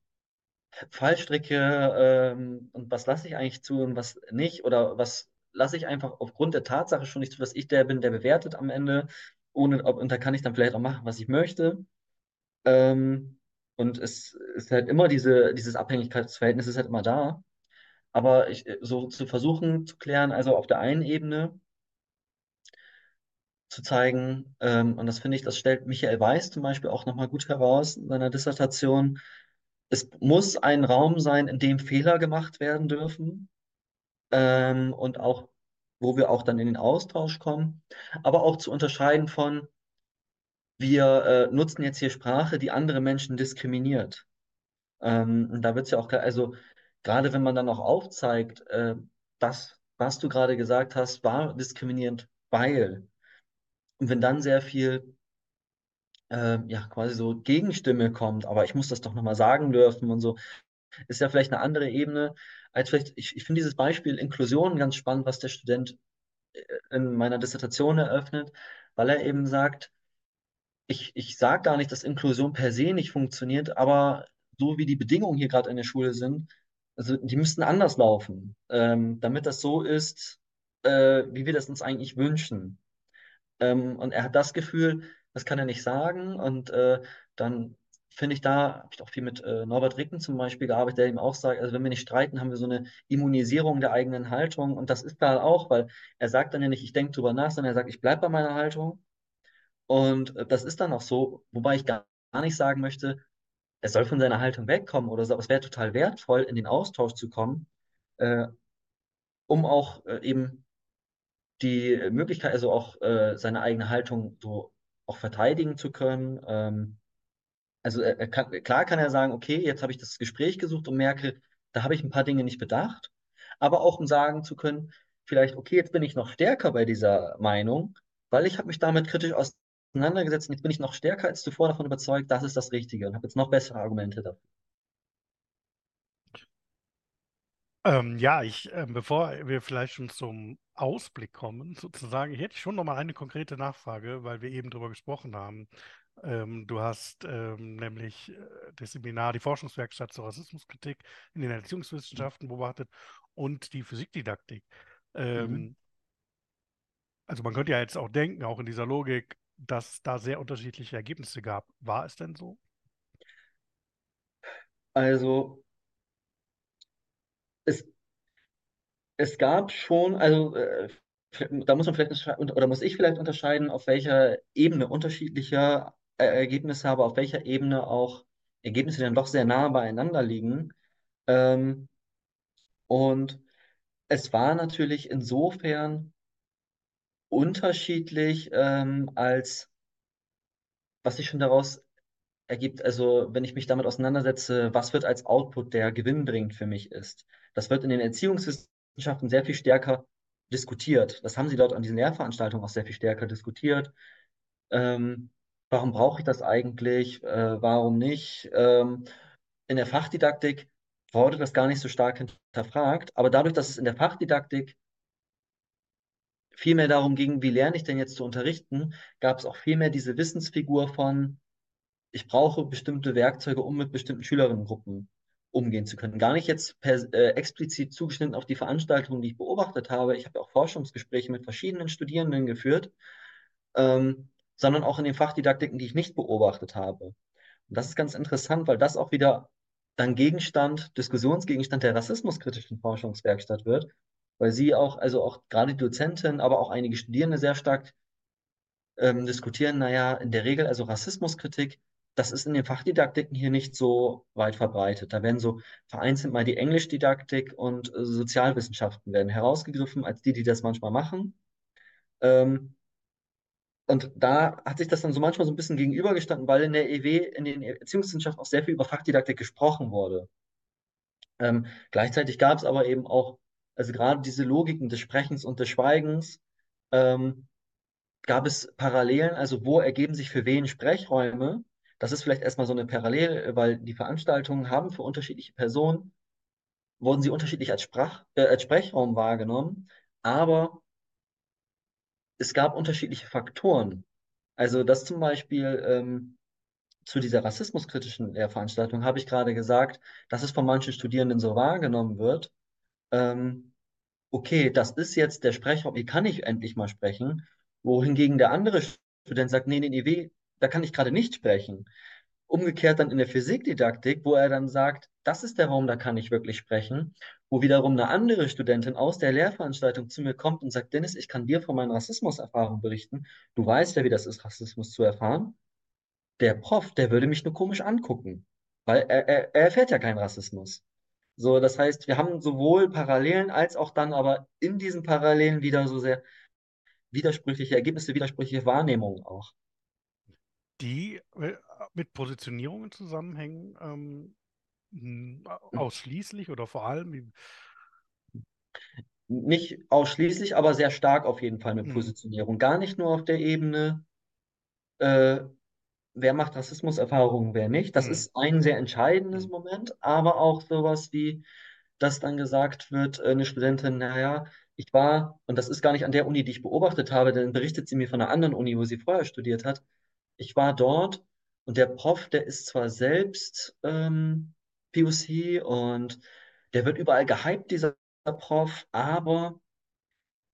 Fallstricke ähm, und was lasse ich eigentlich zu und was nicht, oder was lasse ich einfach aufgrund der Tatsache schon nicht zu, dass ich der bin, der bewertet am Ende. Ohne, und da kann ich dann vielleicht auch machen, was ich möchte. Ähm, und es ist halt immer diese, dieses Abhängigkeitsverhältnis ist halt immer da. Aber ich, so zu versuchen zu klären, also auf der einen Ebene zu zeigen, ähm, und das finde ich, das stellt Michael Weiß zum Beispiel auch nochmal gut heraus in seiner Dissertation, es muss ein Raum sein, in dem Fehler gemacht werden dürfen ähm, und auch, wo wir auch dann in den Austausch kommen, aber auch zu unterscheiden von, wir äh, nutzen jetzt hier Sprache, die andere Menschen diskriminiert. Ähm, da wird es ja auch, also gerade wenn man dann auch aufzeigt, äh, das, was du gerade gesagt hast, war diskriminierend, weil. Und wenn dann sehr viel, äh, ja, quasi so Gegenstimme kommt, aber ich muss das doch nochmal sagen dürfen und so, ist ja vielleicht eine andere Ebene, als vielleicht, ich, ich finde dieses Beispiel Inklusion ganz spannend, was der Student äh, in meiner Dissertation eröffnet, weil er eben sagt, ich, ich sage gar nicht, dass Inklusion per se nicht funktioniert, aber so wie die Bedingungen hier gerade in der Schule sind, also die müssten anders laufen, ähm, damit das so ist, äh, wie wir das uns eigentlich wünschen. Ähm, und er hat das Gefühl, das kann er nicht sagen. Und äh, dann finde ich, da habe ich auch viel mit äh, Norbert Ricken zum Beispiel gearbeitet, der ihm auch sagt, also wenn wir nicht streiten, haben wir so eine Immunisierung der eigenen Haltung. Und das ist da auch, weil er sagt dann ja nicht, ich denke drüber nach, sondern er sagt, ich bleibe bei meiner Haltung. Und äh, das ist dann auch so, wobei ich gar, gar nicht sagen möchte, er soll von seiner Haltung wegkommen oder so, aber es wäre total wertvoll, in den Austausch zu kommen, äh, um auch äh, eben die Möglichkeit, also auch äh, seine eigene Haltung so auch verteidigen zu können. Ähm, also kann, klar kann er sagen, okay, jetzt habe ich das Gespräch gesucht und merke, da habe ich ein paar Dinge nicht bedacht, aber auch um sagen zu können, vielleicht, okay, jetzt bin ich noch stärker bei dieser Meinung, weil ich habe mich damit kritisch auseinandergesetzt und jetzt bin ich noch stärker als zuvor davon überzeugt, das ist das Richtige und habe jetzt noch bessere Argumente dafür. Ähm, ja, ich, ähm, bevor wir vielleicht schon zum Ausblick kommen, sozusagen, hier hätte ich schon noch mal eine konkrete Nachfrage, weil wir eben darüber gesprochen haben. Ähm, du hast ähm, nämlich äh, das Seminar, die Forschungswerkstatt zur Rassismuskritik in den Erziehungswissenschaften beobachtet und die Physikdidaktik. Ähm, Mhm. also man könnte ja jetzt auch denken, auch in dieser Logik, dass da sehr unterschiedliche Ergebnisse gab. War es denn so? Also es, es gab schon, also äh, da muss man vielleicht oder muss ich vielleicht unterscheiden, auf welcher Ebene unterschiedliche äh, Ergebnisse habe, auf welcher Ebene auch Ergebnisse, dann doch sehr nah beieinander liegen. Ähm, und es war natürlich insofern unterschiedlich, ähm, als was sich schon daraus ergibt, also wenn ich mich damit auseinandersetze, was wird als Output, der gewinnbringend für mich ist. Das wird in den Erziehungswissenschaften sehr viel stärker diskutiert. Das haben sie dort an diesen Lehrveranstaltungen auch sehr viel stärker diskutiert. Ähm, warum brauche ich das eigentlich? Äh, warum nicht? Ähm, in der Fachdidaktik wurde das gar nicht so stark hinterfragt, aber dadurch, dass es in der Fachdidaktik viel mehr darum ging, wie lerne ich denn jetzt zu unterrichten, gab es auch viel mehr diese Wissensfigur von, ich brauche bestimmte Werkzeuge, um mit bestimmten Schülerinnengruppen umgehen zu können. Gar nicht jetzt per, äh, explizit zugeschnitten auf die Veranstaltungen, die ich beobachtet habe. Ich habe auch Forschungsgespräche mit verschiedenen Studierenden geführt, ähm, sondern auch in den Fachdidaktiken, die ich nicht beobachtet habe. Und das ist ganz interessant, weil das auch wieder dann Gegenstand, Diskussionsgegenstand der rassismuskritischen Forschungswerkstatt wird, weil sie auch, also auch gerade die Dozentin, aber auch einige Studierende sehr stark ähm, diskutieren, naja, in der Regel, also Rassismuskritik, das ist in den Fachdidaktiken hier nicht so weit verbreitet. Da werden so vereinzelt mal die Englischdidaktik und äh, Sozialwissenschaften werden herausgegriffen als die, die das manchmal machen. Ähm, und da hat sich das dann so manchmal so ein bisschen gegenübergestanden, weil in der EW, in den Erziehungswissenschaften auch sehr viel über Fachdidaktik gesprochen wurde. Ähm, gleichzeitig gab es aber eben auch, also gerade diese Logiken des Sprechens und des Schweigens, ähm, gab es Parallelen, also wo ergeben sich für wen Sprechräume? Das ist vielleicht erstmal so eine Parallele, weil die Veranstaltungen haben für unterschiedliche Personen, wurden sie unterschiedlich als, Sprach, äh, als Sprechraum wahrgenommen, aber es gab unterschiedliche Faktoren. Also das zum Beispiel ähm, zu dieser rassismuskritischen Lehrveranstaltung habe ich gerade gesagt, dass es von manchen Studierenden so wahrgenommen wird. Ähm, okay, das ist jetzt der Sprechraum, hier kann ich endlich mal sprechen, wohingegen der andere Student sagt, nee, nee, nee, da kann ich gerade nicht sprechen. Umgekehrt dann in der Physikdidaktik, wo er dann sagt, das ist der Raum, da kann ich wirklich sprechen, wo wiederum eine andere Studentin aus der Lehrveranstaltung zu mir kommt und sagt, Dennis, ich kann dir von meinen Rassismuserfahrungen berichten. Du weißt ja, wie das ist, Rassismus zu erfahren. Der Prof, der würde mich nur komisch angucken, weil er, er, er erfährt ja keinen Rassismus. So, das heißt, wir haben sowohl Parallelen als auch dann aber in diesen Parallelen wieder so sehr widersprüchliche Ergebnisse, widersprüchliche Wahrnehmungen auch. Die äh, mit Positionierungen zusammenhängen, ähm, hm, ausschließlich oder vor allem? Nicht ausschließlich, aber sehr stark auf jeden Fall mit hm, Positionierung. Gar nicht nur auf der Ebene, äh, wer macht Rassismuserfahrungen, wer nicht. Das hm, ist ein sehr entscheidendes Moment, aber auch sowas wie, dass dann gesagt wird, äh, eine Studentin, naja, ich war, und das ist gar nicht an der Uni, die ich beobachtet habe, denn berichtet sie mir von einer anderen Uni, wo sie vorher studiert hat. Ich war dort und der Prof, der ist zwar selbst ähm, POC und der wird überall gehypt, dieser Prof, aber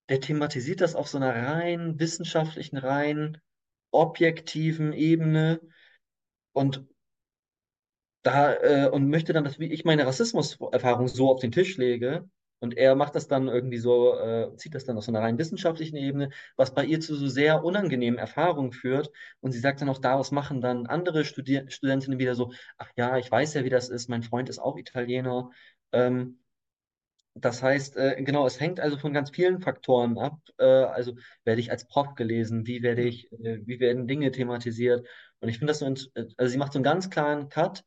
der thematisiert das auf so einer rein wissenschaftlichen, rein objektiven Ebene und da äh, und möchte dann, dass ich meine Rassismuserfahrung so auf den Tisch lege. Und er macht das dann irgendwie so, äh, zieht das dann auf so einer rein wissenschaftlichen Ebene, was bei ihr zu so sehr unangenehmen Erfahrungen führt. Und sie sagt dann auch, daraus machen dann andere Studi Studentinnen wieder so, ach ja, ich weiß ja, wie das ist, mein Freund ist auch Italiener. Ähm, das heißt, äh, genau, es hängt also von ganz vielen Faktoren ab. Äh, also werde ich als Prof gelesen, wie werde Hm. ich, äh, wie werden Dinge thematisiert? Und ich finde das so, äh, also sie macht so einen ganz klaren Cut.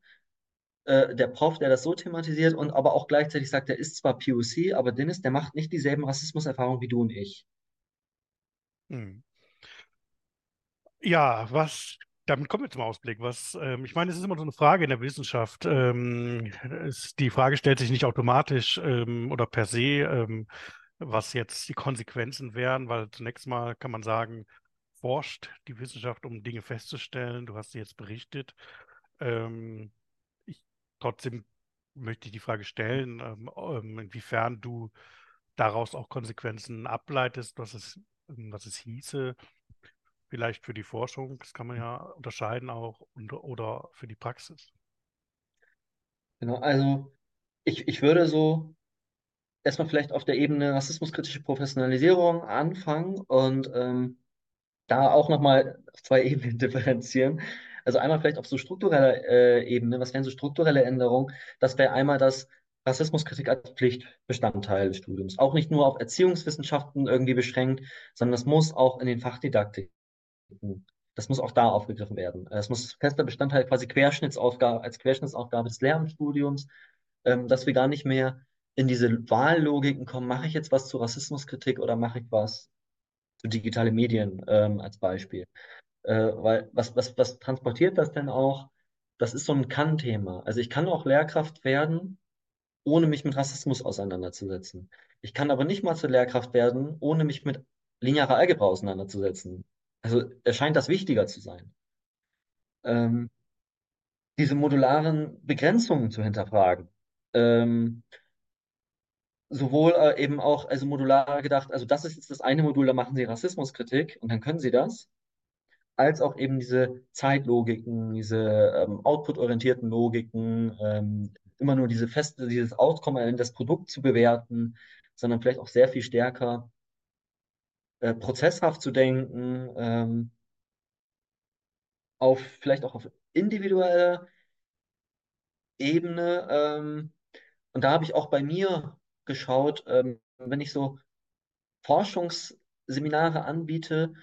Äh, der Prof, der das so thematisiert und aber auch gleichzeitig sagt, der ist zwar POC, aber Dennis, der macht nicht dieselben Rassismuserfahrungen wie du und ich. Hm. Ja, was, damit kommen wir zum Ausblick. Was, ähm, ich meine, es ist immer so eine Frage in der Wissenschaft. Ähm, es, die Frage stellt sich nicht automatisch ähm, oder per se, ähm, was jetzt die Konsequenzen wären, weil zunächst mal kann man sagen, forscht die Wissenschaft, um Dinge festzustellen. Du hast sie jetzt berichtet. Ähm, trotzdem möchte ich die Frage stellen, ähm, ähm, inwiefern du daraus auch Konsequenzen ableitest, was es, was es hieße Vielleicht für die Forschung, das kann man ja unterscheiden auch, und, oder für die Praxis. Genau, also ich, ich würde so erstmal vielleicht auf der Ebene rassismuskritische Professionalisierung anfangen und ähm, da auch nochmal auf zwei Ebenen differenzieren. Also einmal vielleicht auf so struktureller äh, Ebene, was wären so strukturelle Änderungen? Das wäre einmal das Rassismuskritik als Pflichtbestandteil des Studiums. Auch nicht nur auf Erziehungswissenschaften irgendwie beschränkt, sondern das muss auch in den Fachdidaktiken, das muss auch da aufgegriffen werden. Es muss fester Bestandteil quasi Querschnittsaufgabe, als Querschnittsaufgabe des Lehramtsstudiums, ähm, dass wir gar nicht mehr in diese Wahllogiken kommen, mache ich jetzt was zu Rassismuskritik oder mache ich was zu digitale Medien ähm, als Beispiel. Äh, weil was, was, was transportiert das denn auch? Das ist so ein Kann-Thema. Also ich kann auch Lehrkraft werden, ohne mich mit Rassismus auseinanderzusetzen. Ich kann aber nicht mal zur Lehrkraft werden, ohne mich mit linearer Algebra auseinanderzusetzen. Also erscheint das wichtiger zu sein. Ähm, diese modularen Begrenzungen zu hinterfragen. Ähm, sowohl äh, eben auch, also modular gedacht, also das ist jetzt das eine Modul, da machen Sie Rassismuskritik und dann können Sie das. Als auch eben diese Zeitlogiken, diese ähm, output-orientierten Logiken, ähm, immer nur diese feste, dieses Outcome, das Produkt zu bewerten, sondern vielleicht auch sehr viel stärker äh, prozesshaft zu denken, ähm, auf vielleicht auch auf individueller Ebene. Ähm, und da habe ich auch bei mir geschaut, ähm, wenn ich so Forschungsseminare anbiete,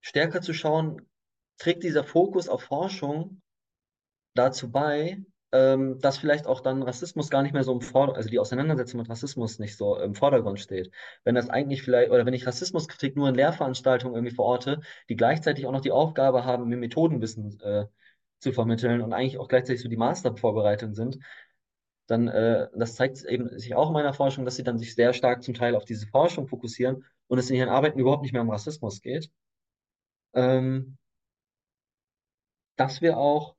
stärker zu schauen, trägt dieser Fokus auf Forschung dazu bei, ähm, dass vielleicht auch dann Rassismus gar nicht mehr so im Vordergrund, also die Auseinandersetzung mit Rassismus nicht so im Vordergrund steht. Wenn das eigentlich vielleicht, oder wenn ich Rassismuskritik nur in Lehrveranstaltungen irgendwie verorte, die gleichzeitig auch noch die Aufgabe haben, mir Methodenwissen äh, zu vermitteln und eigentlich auch gleichzeitig so die Mastervorbereitung sind, dann, äh, das zeigt eben sich auch in meiner Forschung, dass sie dann sich sehr stark zum Teil auf diese Forschung fokussieren und es in ihren Arbeiten überhaupt nicht mehr um Rassismus geht. Ähm, dass wir auch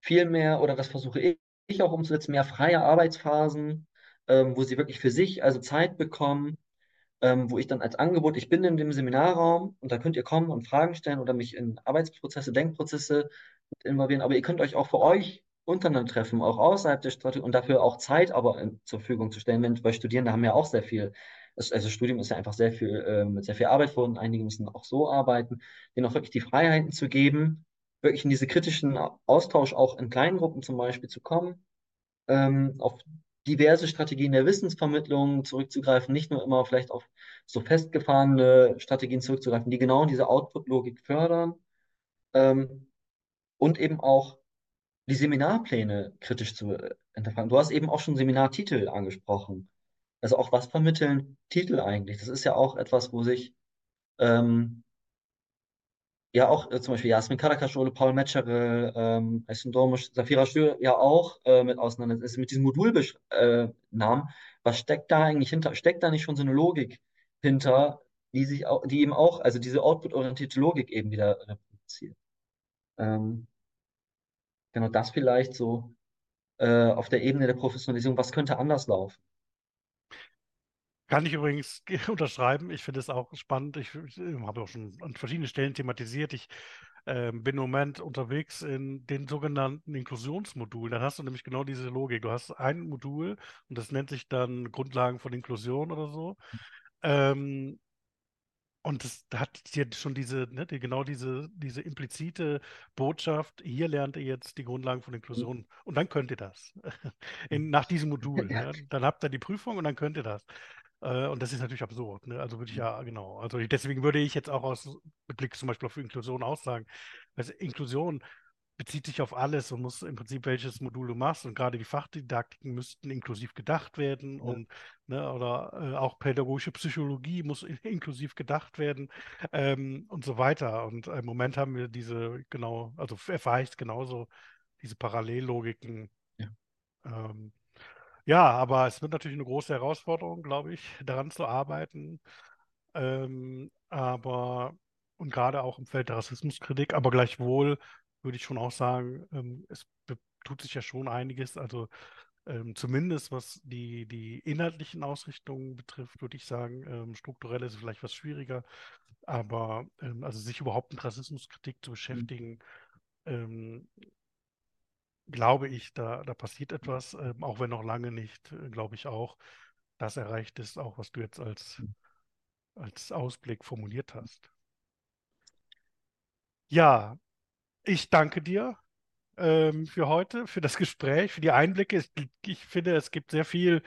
viel mehr, oder das versuche ich, auch umzusetzen, mehr freie Arbeitsphasen, ähm, wo sie wirklich für sich also Zeit bekommen, ähm, wo ich dann als Angebot, ich bin in dem Seminarraum und da könnt ihr kommen und Fragen stellen oder mich in Arbeitsprozesse, Denkprozesse involvieren, aber ihr könnt euch auch für euch untereinander treffen, auch außerhalb der Strategie und dafür auch Zeit aber in, zur Verfügung zu stellen, wenn, weil Studierende haben ja auch sehr viel, also Studium ist ja einfach sehr viel, äh, mit sehr viel Arbeit verbunden, einige müssen auch so arbeiten, denen auch wirklich die Freiheiten zu geben, wirklich in diese kritischen Austausch auch in kleinen Gruppen zum Beispiel zu kommen, ähm, auf diverse Strategien der Wissensvermittlung zurückzugreifen, nicht nur immer vielleicht auf so festgefahrene Strategien zurückzugreifen, die genau diese Output-Logik fördern ähm, und eben auch die Seminarpläne kritisch zu äh, hinterfragen. Du hast eben auch schon Seminartitel angesprochen. Also auch was vermitteln Titel eigentlich? Das ist ja auch etwas, wo sich ähm, ja auch äh, zum Beispiel Jasmin Karakaschole, Paul Metzgerl, ähm, Aysun Dormusch, Safira Stür ja auch äh, mit auseinandersetzen, mit diesem Modulnamen. Äh, was steckt da eigentlich hinter? Steckt da nicht schon so eine Logik hinter, die sich auch, die eben auch, also diese output-orientierte Logik eben wieder reproduziert. Ähm, genau das vielleicht so äh, auf der Ebene der Professionalisierung, was könnte anders laufen? Kann ich übrigens unterschreiben. Ich finde es auch spannend. Ich, ich habe auch schon an verschiedenen Stellen thematisiert. Ich äh, bin im Moment unterwegs in den sogenannten Inklusionsmodulen. Dann hast du nämlich genau diese Logik. Du hast ein Modul und das nennt sich dann Grundlagen von Inklusion oder so. Ähm, und das hat hier schon diese, ne, die, genau diese, diese implizite Botschaft, hier lernt ihr jetzt die Grundlagen von Inklusion und dann könnt ihr das. In, nach diesem Modul. Ja. Ne? Dann habt ihr die Prüfung und dann könnt ihr das. Äh, und das ist natürlich absurd. Ne? Also würde ich ja, genau. Also deswegen würde ich jetzt auch aus mit Blick zum Beispiel auf Inklusion aussagen. Also Inklusion bezieht sich auf alles und muss im Prinzip welches Modul du machst. Und gerade die Fachdidaktiken müssten inklusiv gedacht werden Ja. und ne, oder äh, auch pädagogische Psychologie muss in, inklusiv gedacht werden ähm, und so weiter. Und im Moment haben wir diese, genau, also erfahre ich genauso, diese Parallellogiken. Ja. Ähm, ja, aber es wird natürlich eine große Herausforderung, glaube ich, daran zu arbeiten. Ähm, aber und gerade auch im Feld der Rassismuskritik, aber gleichwohl würde ich schon auch sagen, ähm, es tut sich ja schon einiges. Also ähm, zumindest was die, die inhaltlichen Ausrichtungen betrifft, würde ich sagen, ähm, strukturell ist es vielleicht was schwieriger. Aber ähm, also sich überhaupt mit Rassismuskritik zu Mhm. beschäftigen, ähm, glaube ich, da, da passiert etwas, ähm, auch wenn noch lange nicht, äh, glaube ich auch, das erreicht ist, auch was du jetzt als, als Ausblick formuliert hast. Ja, ich danke dir ähm, für heute, für das Gespräch, für die Einblicke. Ich, ich finde, es gibt sehr viel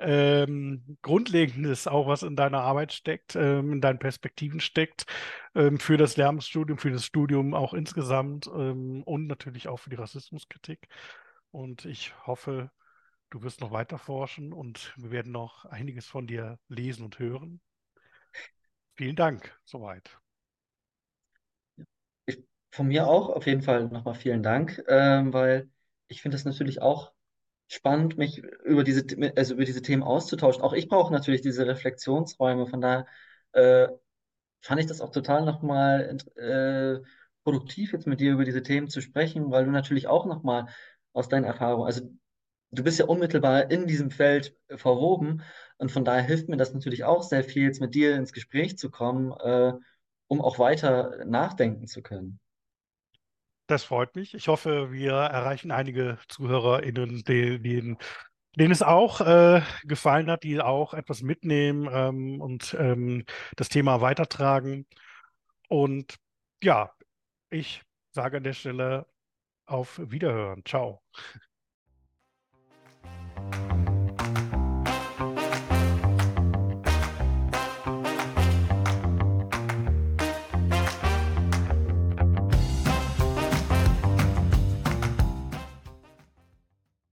ähm, Grundlegendes, auch was in deiner Arbeit steckt, ähm, in deinen Perspektiven steckt, ähm, für das Lehramtsstudium, für das Studium auch insgesamt ähm, und natürlich auch für die Rassismuskritik. Und ich hoffe, du wirst noch weiter forschen und wir werden noch einiges von dir lesen und hören. Vielen Dank, soweit. Von mir auch auf jeden Fall nochmal vielen Dank, ähm, weil ich finde es natürlich auch spannend, mich über diese, also über diese Themen auszutauschen. Auch ich brauche natürlich diese Reflexionsräume. Von daher äh, fand ich das auch total nochmal äh, produktiv, jetzt mit dir über diese Themen zu sprechen, weil du natürlich auch nochmal aus deinen Erfahrungen, also du bist ja unmittelbar in diesem Feld verwoben und von daher hilft mir das natürlich auch sehr viel, jetzt mit dir ins Gespräch zu kommen, äh, um auch weiter nachdenken zu können. Das freut mich. Ich hoffe, wir erreichen einige ZuhörerInnen, denen, denen es auch äh, gefallen hat, die auch etwas mitnehmen ähm, und ähm, das Thema weitertragen. Und ja, ich sage an der Stelle auf Wiederhören. Ciao.